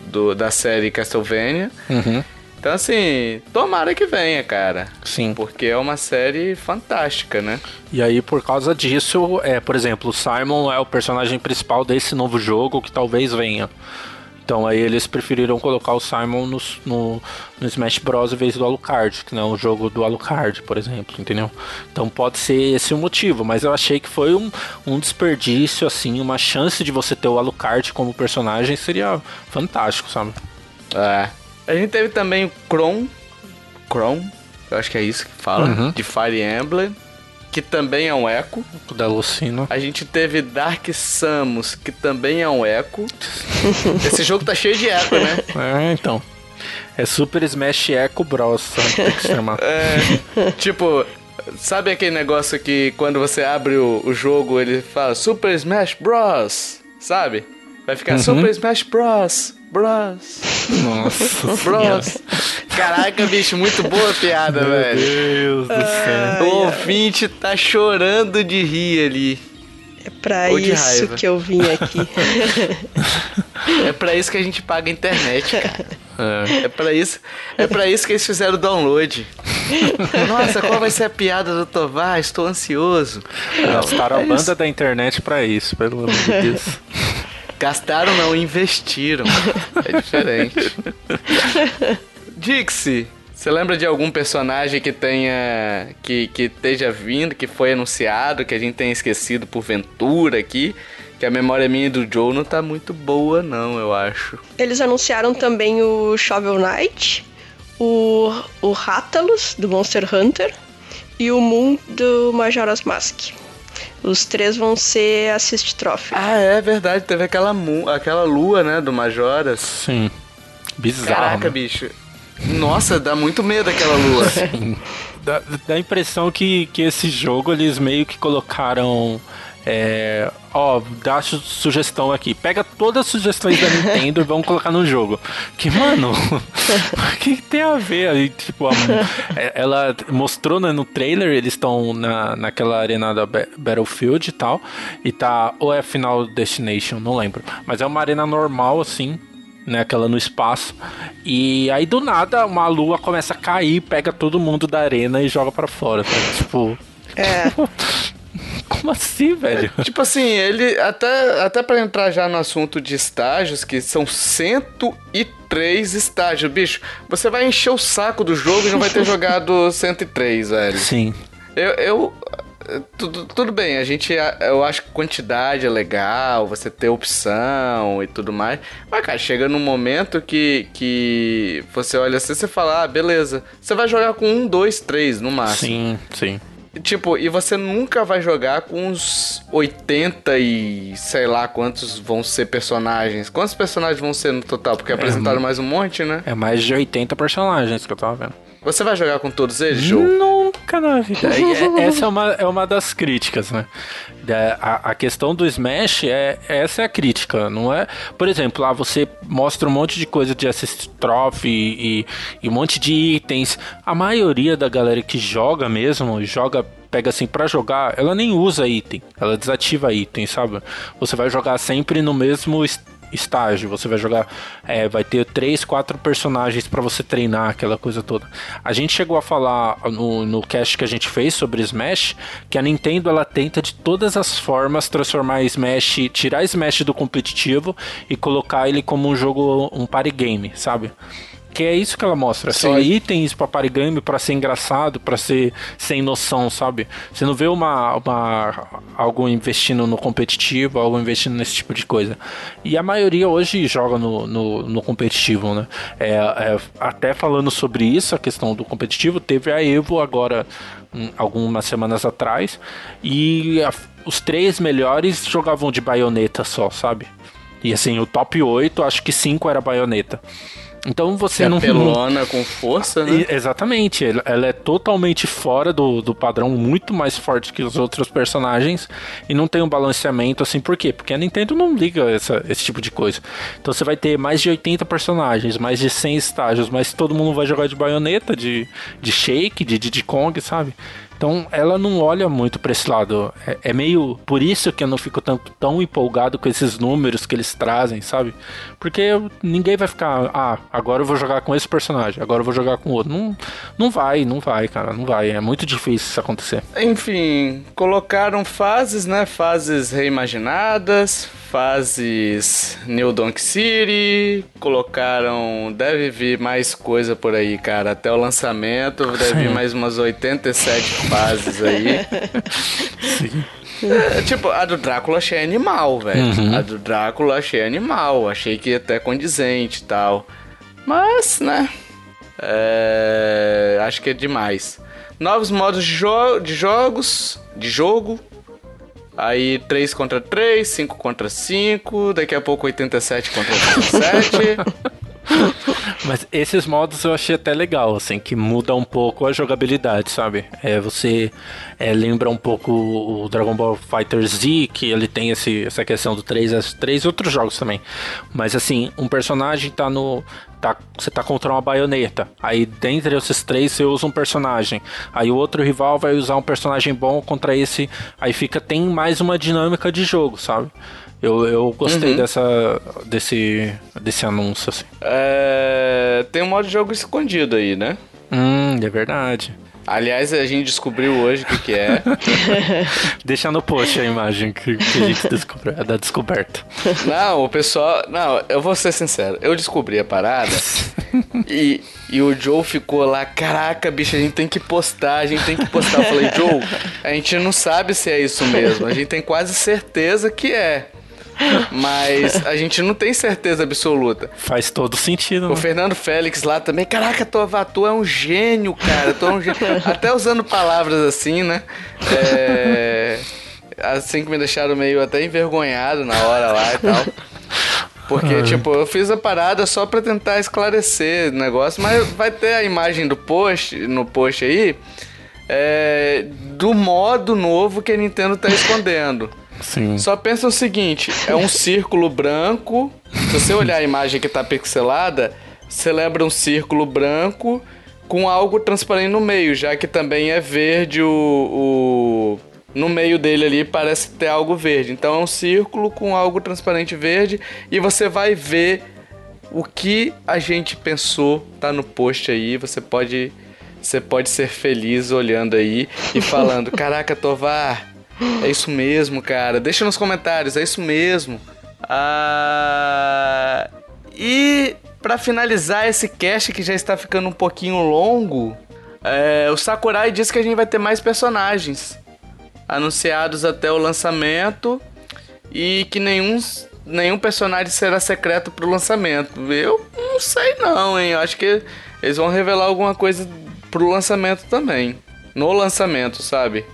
do, da série Castlevania. Uhum. Então, assim, tomara que venha, cara. Sim. Porque é uma série fantástica, né? E aí, por causa disso, é, por exemplo, o Simon é o personagem principal desse novo jogo que talvez venha. Então aí eles preferiram colocar o Simon no, no, no, Smash Bros. em vez do Alucard, que não é o jogo do Alucard, por exemplo, entendeu? Então pode ser esse o motivo, mas eu achei que foi um, um desperdício, assim, uma chance de você ter o Alucard como personagem seria fantástico, sabe? É. A gente teve também o Kron. Kron, eu acho que é isso que fala, uhum. de Fire Emblem, que também é um eco. Da Lucina. A gente teve Dark Samus, que também é um eco. Esse jogo tá cheio de eco, né? É, então. É Super Smash Echo Bros. Tem que chamar. É, tipo, sabe aquele negócio que quando você abre o, o jogo ele fala Super Smash Bros. Sabe? Vai ficar uhum. Super Smash Bros. Bros. Nossa. Bros. Caraca, bicho, muito boa a piada, Meu velho. Meu Deus do céu. O ouvinte tá chorando de rir ali. É pra isso que eu vim aqui. é pra isso que a gente paga a internet, cara. É, é pra isso, é pra isso que eles fizeram o download. Nossa, qual vai ser a piada do Tovar? Estou ansioso. Gastaram é a banda da internet pra isso, pelo amor de Deus. Gastaram não, investiram. É diferente. Dixie, você lembra de algum personagem que tenha. que, que esteja vindo, que foi anunciado, que a gente tenha esquecido por ventura aqui? Que a memória minha do Joe não tá muito boa, não, eu acho. Eles anunciaram também o Shovel Knight, o, o Rathalos, do Monster Hunter, e o Moon do Majora's Mask. Os três vão ser assist trophy. Ah, é verdade. Teve aquela, aquela lua, né, do Majoras. Sim. Bizarro. Caraca, né? bicho. Nossa, dá muito medo aquela lua. Sim. Dá, dá a impressão que, que esse jogo eles meio que colocaram é, ó, dá su sugestão aqui. Pega todas as sugestões da Nintendo e vamos colocar no jogo. Que, mano, o que tem a ver? Aí, tipo, a, é, ela mostrou né, no trailer, eles estão na, naquela arena da Battlefield e tal. E tá, ou é Final Destination, não lembro. Mas é uma arena normal, assim, né, aquela no espaço. E aí do nada uma lua começa a cair, pega todo mundo da arena e joga para fora, tá? Tipo, é. Como assim, velho? Tipo assim, ele. Até, até para entrar já no assunto de estágios, que são 103 estágios, bicho. Você vai encher o saco do jogo e não vai ter jogado 103, velho. Sim. Eu, eu, tudo, tudo bem, a gente. Eu acho que quantidade é legal, você ter opção e tudo mais. Mas, cara, chega num momento que, que você olha assim e fala, ah, beleza. Você vai jogar com um, dois, três no máximo. Sim, sim. Tipo, e você nunca vai jogar com uns 80 e sei lá quantos vão ser personagens. Quantos personagens vão ser no total? Porque é, apresentaram mais um monte, né? É mais de 80 personagens que eu tava vendo. Você vai jogar com todos eles, Joe? Nunca na vida. É, essa é uma, é uma das críticas, né? A, a questão do Smash é essa é a crítica, não é? Por exemplo, lá você mostra um monte de coisa de assist trophy e, e um monte de itens. A maioria da galera que joga mesmo, joga pega assim para jogar, ela nem usa item, ela desativa item, sabe? Você vai jogar sempre no mesmo estágio. Você vai jogar, é, vai ter três, quatro personagens para você treinar, aquela coisa toda. A gente chegou a falar no, no cast que a gente fez sobre Smash que a Nintendo ela tenta de todas as formas transformar Smash, tirar Smash do competitivo e colocar ele como um jogo, um party game, sabe? Que é isso que ela mostra. Sim. Só itens pra parigame pra ser engraçado, pra ser sem noção, sabe? Você não vê uma, uma algo investindo no competitivo, algo investindo nesse tipo de coisa. E a maioria hoje joga no, no, no competitivo, né? É, é, até falando sobre isso, a questão do competitivo, teve a Evo agora, um, algumas semanas atrás, e a, os três melhores jogavam de baioneta só, sabe? E assim, o top 8, acho que 5 era baioneta. Então você é não. Pelona com força, né? Exatamente. Ela é totalmente fora do, do padrão, muito mais forte que os outros personagens. E não tem um balanceamento assim. Por quê? Porque a Nintendo não liga essa, esse tipo de coisa. Então você vai ter mais de 80 personagens, mais de 100 estágios, mas todo mundo vai jogar de baioneta, de, de shake, de Diddy Kong, sabe? Então ela não olha muito para esse lado. É, é, meio por isso que eu não fico tão, tão empolgado com esses números que eles trazem, sabe? Porque ninguém vai ficar, ah, agora eu vou jogar com esse personagem, agora eu vou jogar com outro. Não, não vai, não vai, cara, não vai. É muito difícil isso acontecer. Enfim, colocaram fases, né? Fases reimaginadas, fases New Donk City, colocaram. Deve vir mais coisa por aí, cara. Até o lançamento, deve vir mais umas 87 fases aí. Sim. É, tipo, a do Drácula achei animal, velho. Uhum. A do Drácula achei animal. Achei que ia até condizente e tal. Mas, né? É, acho que é demais. Novos modos de, jo de jogos. De jogo. Aí 3 contra 3, 5 contra 5, daqui a pouco 87 contra 87. Mas esses modos eu achei até legal, assim, que muda um pouco a jogabilidade, sabe? É, você é, lembra um pouco o Dragon Ball Fighter Z, que ele tem esse, essa questão do 3 a 3 outros jogos também. Mas assim, um personagem tá no. Tá, você tá contra uma baioneta. Aí, dentre esses três, você usa um personagem. Aí o outro rival vai usar um personagem bom contra esse. Aí fica. Tem mais uma dinâmica de jogo, sabe? Eu, eu gostei uhum. dessa, desse, desse anúncio, assim. É, tem um modo de jogo escondido aí, né? Hum, é verdade. Aliás, a gente descobriu hoje o que, que é. Deixa no post a imagem que, que a gente descobriu, é da descoberta. Não, o pessoal. Não, eu vou ser sincero. Eu descobri a parada e, e o Joe ficou lá. Caraca, bicho, a gente tem que postar, a gente tem que postar. Eu falei, Joe, a gente não sabe se é isso mesmo. A gente tem quase certeza que é. Mas a gente não tem certeza absoluta. Faz todo sentido, O né? Fernando Félix lá também, caraca, tua Vatu é um gênio, cara. Tu é um gênio. Até usando palavras assim, né? É... Assim que me deixaram meio até envergonhado na hora lá e tal. Porque, ah. tipo, eu fiz a parada só pra tentar esclarecer o negócio, mas vai ter a imagem do post, no post aí, é, do modo novo que a Nintendo tá escondendo. Sim. Só pensa o seguinte: é um círculo branco. Se você olhar a imagem que tá pixelada, você lembra um círculo branco com algo transparente no meio, já que também é verde o, o, no meio dele ali parece ter algo verde. Então é um círculo com algo transparente verde e você vai ver o que a gente pensou tá no post aí. Você pode você pode ser feliz olhando aí e falando: "Caraca, Tovar, é isso mesmo, cara. Deixa nos comentários, é isso mesmo. Ah, e para finalizar esse cast que já está ficando um pouquinho longo, é, o Sakurai disse que a gente vai ter mais personagens. anunciados até o lançamento e que nenhum, nenhum personagem será secreto pro lançamento. Eu não sei não, hein? Eu acho que eles vão revelar alguma coisa pro lançamento também. No lançamento, sabe?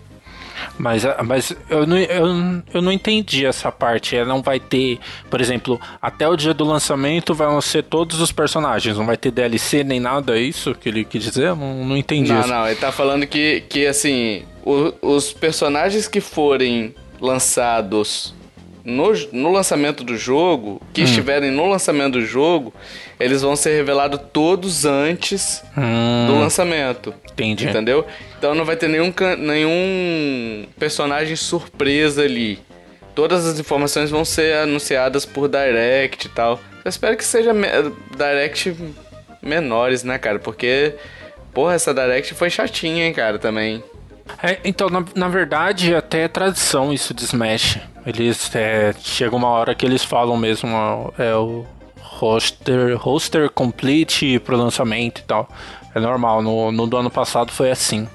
Mas, mas eu, não, eu, eu não entendi essa parte. Ela não vai ter, por exemplo, até o dia do lançamento vão ser todos os personagens. Não vai ter DLC nem nada, é isso que ele quis dizer? Não, não entendi não, isso. Não, ele tá falando que, que assim, o, os personagens que forem lançados no, no lançamento do jogo, que hum. estiverem no lançamento do jogo, eles vão ser revelados todos antes hum. do lançamento. Entendi. Entendeu? Então não vai ter nenhum, nenhum personagem surpresa ali. Todas as informações vão ser anunciadas por Direct e tal. Eu espero que seja me Direct menores, né, cara? Porque, porra, essa Direct foi chatinha, hein, cara, também. É, então, na, na verdade, até é tradição isso de Smash. Eles é, chega uma hora que eles falam mesmo é o roster, roster complete pro lançamento e tal. É normal, no, no do ano passado foi assim.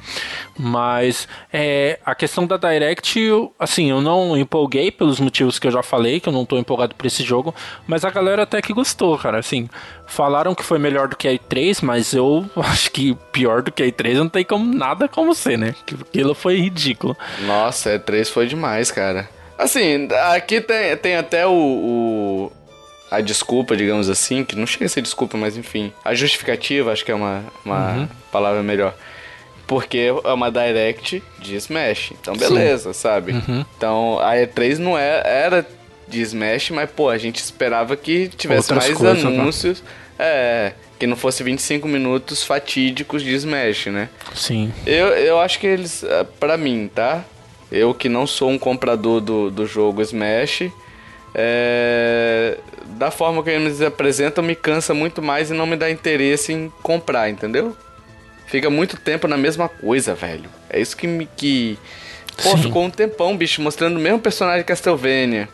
Mas é, a questão da Direct, assim, eu não empolguei pelos motivos que eu já falei, que eu não tô empolgado por esse jogo, mas a galera até que gostou, cara. Assim, falaram que foi melhor do que a E3, mas eu acho que pior do que a E3 não tem como nada como ser, né? Aquilo foi ridículo. Nossa, a E3 foi demais, cara. Assim, aqui tem, tem até o, o, a desculpa, digamos assim, que não chega a ser desculpa, mas enfim. A justificativa, acho que é uma, uma uhum. palavra melhor. Porque é uma direct de Smash. Então, beleza, Sim. sabe? Uhum. Então, a E3 não é, era de Smash, mas, pô, a gente esperava que tivesse Outras mais coisas, né? anúncios. Né? É, que não fosse 25 minutos fatídicos de Smash, né? Sim. Eu, eu acho que eles, é, para mim, tá? Eu que não sou um comprador do, do jogo Smash, é, da forma que eles apresentam, me cansa muito mais e não me dá interesse em comprar, entendeu? Fica muito tempo na mesma coisa, velho. É isso que me. Que... Pô, Sim. ficou um tempão, bicho, mostrando o mesmo personagem de Castlevania.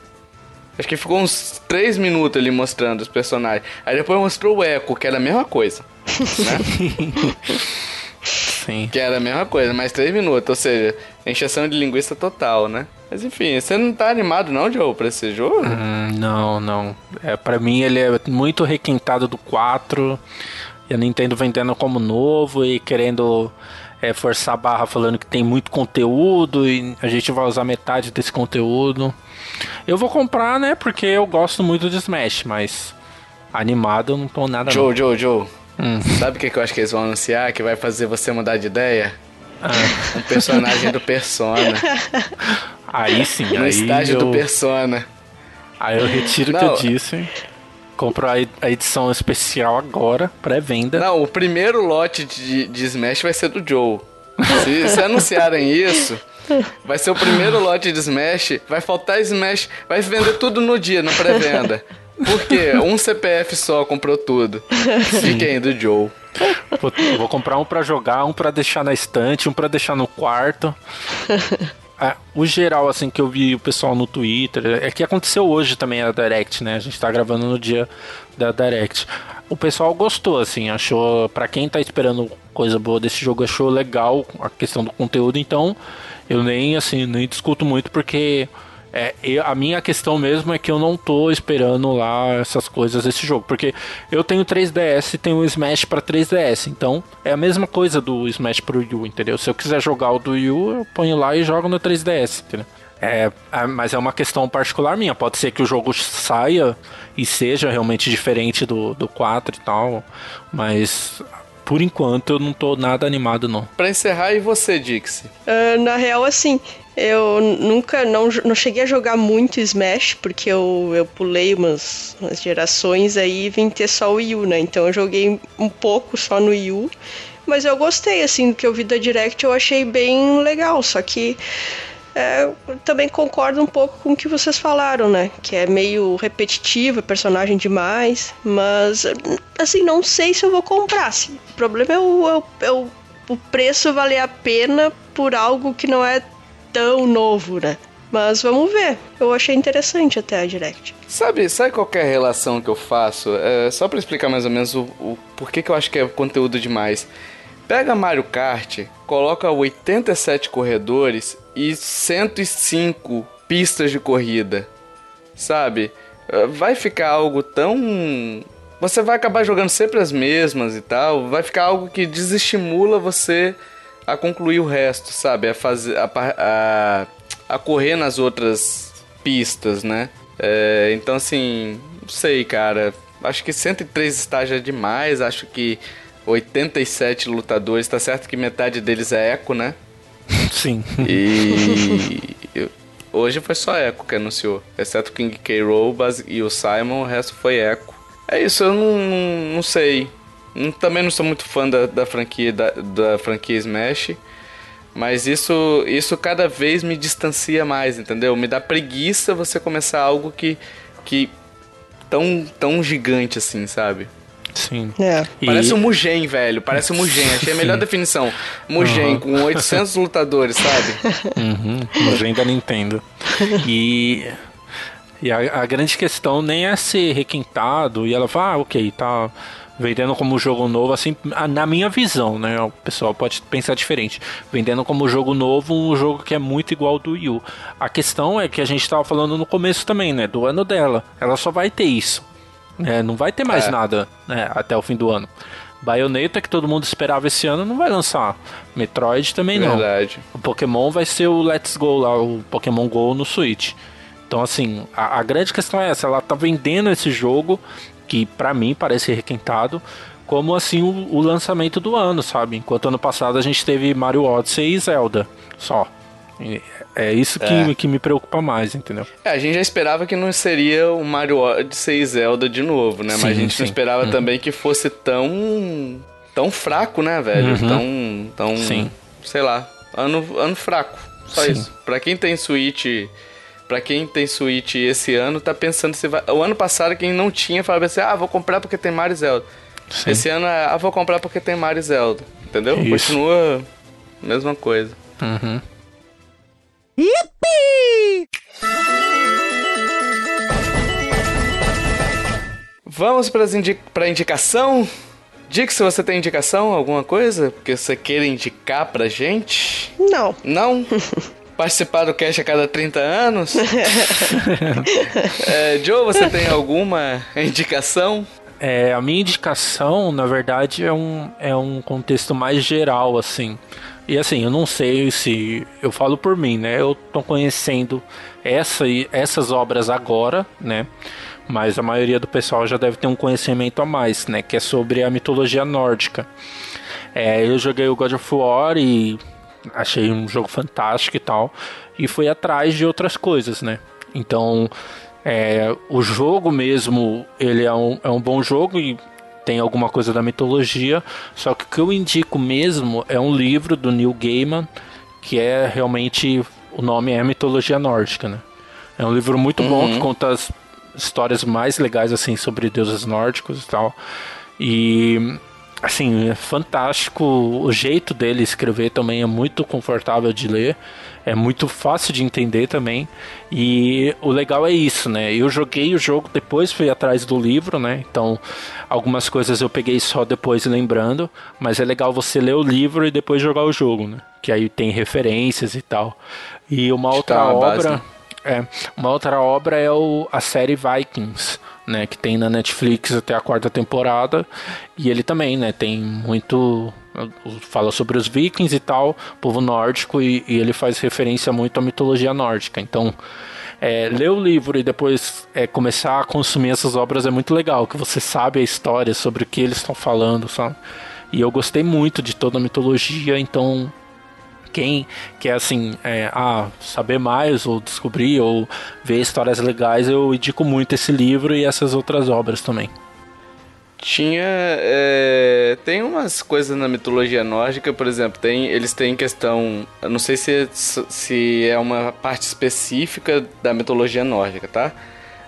Acho que ficou uns 3 minutos ali mostrando os personagens. Aí depois mostrou o Echo, que era a mesma coisa. Né? Sim. Que era a mesma coisa, mais 3 minutos. Ou seja, encheção de linguiça total, né? Mas enfim, você não tá animado não, Joe, pra esse jogo? Hum, não, não. É, pra mim ele é muito requintado do 4. E a Nintendo vendendo como novo e querendo é, forçar a barra falando que tem muito conteúdo e a gente vai usar metade desse conteúdo. Eu vou comprar, né? Porque eu gosto muito de Smash, mas animado eu não tô nada. Joe, não. Joe, Joe. Hum. Sabe o que, que eu acho que eles vão anunciar que vai fazer você mudar de ideia? Ah. Um personagem do Persona. Aí sim, no aí. estágio eu... do Persona. Aí eu retiro o que eu disse. Compro a edição especial agora, pré-venda. Não, o primeiro lote de, de Smash vai ser do Joe. Se, se anunciarem isso, vai ser o primeiro lote de Smash. Vai faltar Smash, vai vender tudo no dia, na pré-venda. Por quê? Um CPF só comprou tudo. Fiquem do Joe. Vou, vou comprar um para jogar, um para deixar na estante, um para deixar no quarto. É, o geral, assim, que eu vi o pessoal no Twitter, é que aconteceu hoje também a Direct, né? A gente tá gravando no dia da Direct. O pessoal gostou, assim, achou, para quem tá esperando coisa boa desse jogo, achou legal a questão do conteúdo, então eu nem, assim, nem discuto muito, porque é, a minha questão mesmo é que eu não tô esperando lá essas coisas desse jogo. Porque eu tenho 3DS e tenho o Smash para 3DS. Então é a mesma coisa do Smash pro Wii U, entendeu? Se eu quiser jogar o do Wii U, eu ponho lá e jogo no 3DS, entendeu? É, é, mas é uma questão particular minha. Pode ser que o jogo saia e seja realmente diferente do, do 4 e tal. Mas por enquanto eu não tô nada animado, não. Pra encerrar, e você, Dixie? Uh, na real, assim, eu nunca, não, não cheguei a jogar muito Smash, porque eu, eu pulei umas, umas gerações aí e vim ter só o Wii U, né? Então eu joguei um pouco só no Wii U. Mas eu gostei, assim, do que eu vi da Direct, eu achei bem legal. Só que é, também concordo um pouco com o que vocês falaram, né? Que é meio repetitivo, é personagem demais. Mas, assim, não sei se eu vou comprar. Assim. O problema é o, é o, é o, o preço valer a pena por algo que não é tão novo, né? Mas vamos ver. Eu achei interessante até a Direct. Sabe, sabe qual é a relação que eu faço? É, só para explicar mais ou menos o, o porquê que eu acho que é conteúdo demais. Pega Mario Kart, coloca 87 corredores e 105 pistas de corrida. Sabe? Vai ficar algo tão. Você vai acabar jogando sempre as mesmas e tal. Vai ficar algo que desestimula você a concluir o resto, sabe? A fazer. A, a, a correr nas outras pistas, né? É, então, assim, não sei, cara. Acho que 103 estágios é demais. Acho que 87 lutadores, tá certo que metade deles é Eco, né? Sim. E hoje foi só Eco que anunciou, exceto King K. Rool e o Simon, o resto foi Eco. É isso, eu não, não, não sei. Também não sou muito fã da, da franquia da, da franquia Smash. Mas isso, isso cada vez me distancia mais, entendeu? Me dá preguiça você começar algo que, que tão, tão gigante assim, sabe? Sim. É. Parece e... um Mugen, velho. Parece um Mugen. Achei a melhor definição. Mugen uhum. com 800 lutadores, sabe? Uhum. Mugen da Nintendo. E... E a, a, grande questão nem é ser requintado e ela fala, ah, ok, tá vendendo como jogo novo, assim, na minha visão, né? O pessoal pode pensar diferente. Vendendo como jogo novo um jogo que é muito igual ao do Wii U. A questão é que a gente estava falando no começo também, né? Do ano dela. Ela só vai ter isso. Né? Não vai ter mais é. nada né? até o fim do ano. Bayonetta, que todo mundo esperava esse ano, não vai lançar. Metroid também Verdade. não. Verdade. O Pokémon vai ser o Let's Go lá, o Pokémon Go no Switch. Então, assim, a, a grande questão é essa: ela tá vendendo esse jogo que para mim parece requentado, como assim o, o, lançamento do ano, sabe? Enquanto ano passado a gente teve Mario Odyssey e Zelda, só. É isso que, é. que me preocupa mais, entendeu? É, a gente já esperava que não seria o Mario Odyssey e Zelda de novo, né? Sim, Mas a gente sim. não esperava uhum. também que fosse tão tão fraco, né, velho? Uhum. Tão tão sim. sei lá, ano ano fraco. Só sim. isso. Para quem tem Switch Pra quem tem Switch esse ano, tá pensando se vai. O ano passado, quem não tinha, falava assim: ah, vou comprar porque tem Mario Zelda. Sim. Esse ano, ah, vou comprar porque tem Mario Zelda. Entendeu? Isso. Continua a mesma coisa. Uhum. Yippee! Vamos para indi pra indicação? Diga se você tem indicação, alguma coisa? Porque você queira indicar pra gente? Não. Não? participar do cast a cada 30 anos. é, Joe, você tem alguma indicação? É, a minha indicação, na verdade, é um, é um contexto mais geral, assim. E assim, eu não sei se. Eu falo por mim, né? Eu tô conhecendo essa, essas obras agora, né? Mas a maioria do pessoal já deve ter um conhecimento a mais, né? Que é sobre a mitologia nórdica. É, eu joguei o God of War e achei um jogo fantástico e tal. E fui atrás de outras coisas, né? Então, é, o jogo mesmo, ele é um, é um bom jogo e tem alguma coisa da mitologia. Só que o que eu indico mesmo é um livro do Neil Gaiman, que é realmente. O nome é Mitologia Nórdica, né? É um livro muito uhum. bom que conta as histórias mais legais assim sobre deuses nórdicos e tal. E assim, é fantástico. O jeito dele escrever também é muito confortável de ler. É muito fácil de entender também. E o legal é isso, né? Eu joguei o jogo depois, fui atrás do livro, né? Então, algumas coisas eu peguei só depois lembrando. Mas é legal você ler o livro e depois jogar o jogo, né? Que aí tem referências e tal. E uma outra obra. É, uma outra obra é o, a série Vikings né, que tem na Netflix até a quarta temporada, e ele também, né, tem muito fala sobre os vikings e tal, povo nórdico e, e ele faz referência muito à mitologia nórdica. Então, é, ler o livro e depois é, começar a consumir essas obras é muito legal, que você sabe a história sobre o que eles estão falando, sabe? E eu gostei muito de toda a mitologia, então quem quer assim, é, ah, saber mais ou descobrir ou ver histórias legais, eu indico muito esse livro e essas outras obras também. Tinha. É, tem umas coisas na mitologia nórdica, por exemplo, tem, eles têm questão. não sei se, se é uma parte específica da mitologia nórdica, tá?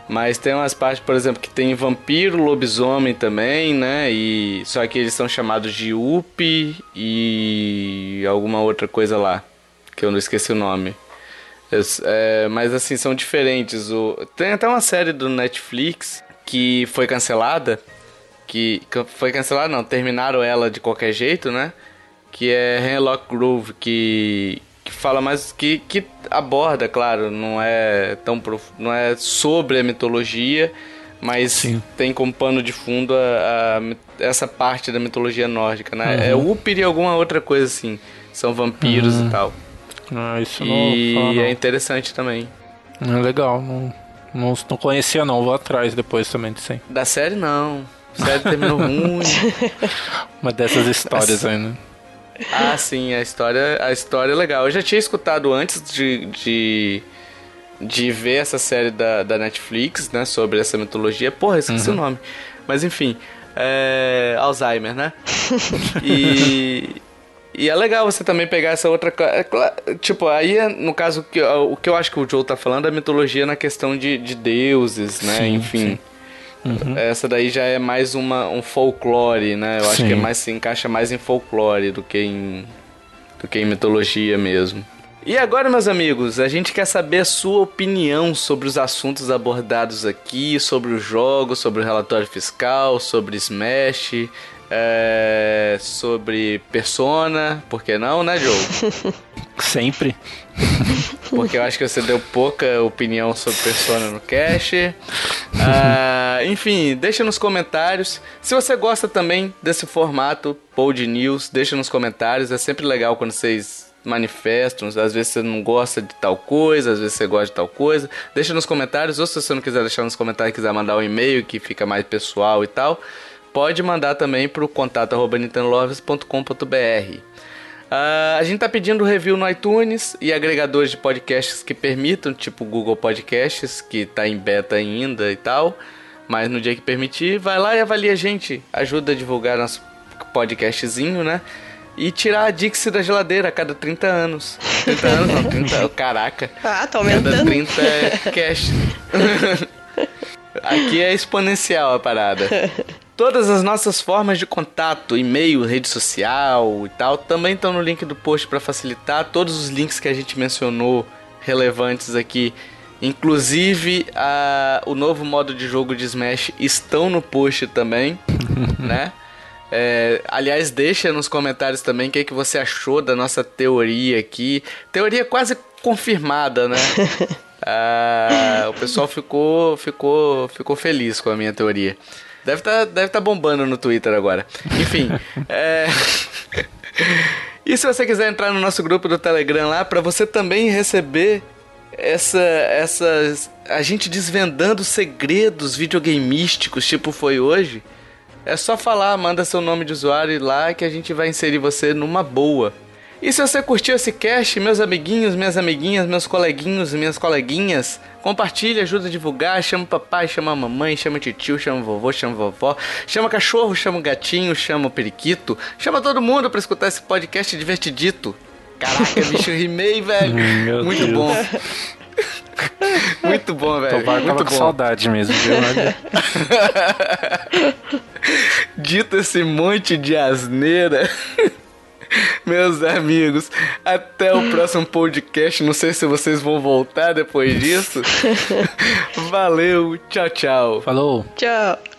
Mas tem umas partes, por exemplo, que tem vampiro, lobisomem também, né? E só que eles são chamados de Up e alguma outra coisa lá, que eu não esqueci o nome. É, mas assim, são diferentes. O... Tem até uma série do Netflix que foi cancelada. Que, foi cancelada, não, terminaram ela de qualquer jeito, né? que é Hemlock Grove, que, que fala mais que, que aborda, claro, não é tão prof... não é sobre a mitologia, mas Sim. tem como pano de fundo a, a, essa parte da mitologia nórdica, né? É uhum. É Upir e alguma outra coisa assim. São vampiros uhum. e tal. Ah, isso não E é interessante também. É legal, não, não, não conhecia não, vou atrás depois também disso aí. Da série não. A série terminou ruim. Uma dessas histórias aí, né? Ah, sim, a história, a história é legal. Eu já tinha escutado antes de, de, de ver essa série da, da Netflix, né? Sobre essa mitologia. Porra, esqueci uhum. o nome. Mas enfim, é, Alzheimer, né? E, e é legal você também pegar essa outra. É tipo, aí, é, no caso, o que eu acho que o Joe tá falando é mitologia na questão de, de deuses, né? Sim, Enfim. Sim. Uhum. Essa daí já é mais uma, um folclore, né? Eu Sim. acho que é mais, se encaixa mais em folclore do que em, do que em mitologia mesmo. E agora, meus amigos, a gente quer saber a sua opinião sobre os assuntos abordados aqui, sobre os jogos, sobre o relatório fiscal, sobre Smash, é, sobre Persona, por que não, né, Joe? Sempre. Porque eu acho que você deu pouca opinião sobre Persona no cast. Ah, enfim, deixa nos comentários. Se você gosta também desse formato, Pod News, deixa nos comentários. É sempre legal quando vocês manifestam. Às vezes você não gosta de tal coisa, às vezes você gosta de tal coisa. Deixa nos comentários. Ou se você não quiser deixar nos comentários, quiser mandar um e-mail que fica mais pessoal e tal, pode mandar também para o contato arroba nintendolovers.com.br. Uh, a gente tá pedindo review no iTunes e agregadores de podcasts que permitam, tipo Google Podcasts, que tá em beta ainda e tal. Mas no dia que permitir, vai lá e avalia a gente. Ajuda a divulgar nosso podcastzinho, né? E tirar a Dixie da geladeira a cada 30 anos. 30 anos não, 30. Caraca. Ah, tá aumentando. Cada 30 é cash. Aqui é exponencial a parada. Todas as nossas formas de contato, e-mail, rede social e tal, também estão no link do post para facilitar. Todos os links que a gente mencionou relevantes aqui, inclusive a, o novo modo de jogo de Smash, estão no post também, né? É, aliás, deixa nos comentários também o que, é que você achou da nossa teoria aqui. Teoria quase confirmada, né? ah, o pessoal ficou, ficou, ficou feliz com a minha teoria. Deve estar tá, deve tá bombando no Twitter agora. Enfim. é... e se você quiser entrar no nosso grupo do Telegram lá, para você também receber essa, essas. A gente desvendando segredos videogameísticos, tipo foi hoje. É só falar, manda seu nome de usuário lá que a gente vai inserir você numa boa. E se você curtiu esse cast, meus amiguinhos, minhas amiguinhas, meus coleguinhos e minhas coleguinhas, compartilha, ajuda a divulgar, chama o papai, chama a mamãe, chama o tio, chama o vovô, chama a vovó, chama o cachorro, chama o gatinho, chama o periquito, chama todo mundo para escutar esse podcast divertidito. Caraca, bicho, rimei, velho. Muito bom. Muito bom, velho. Tobar Muito com saudade mesmo, viu? Dito esse monte de asneira. Meus amigos, até o próximo podcast. Não sei se vocês vão voltar depois disso. Valeu, tchau, tchau. Falou. Tchau.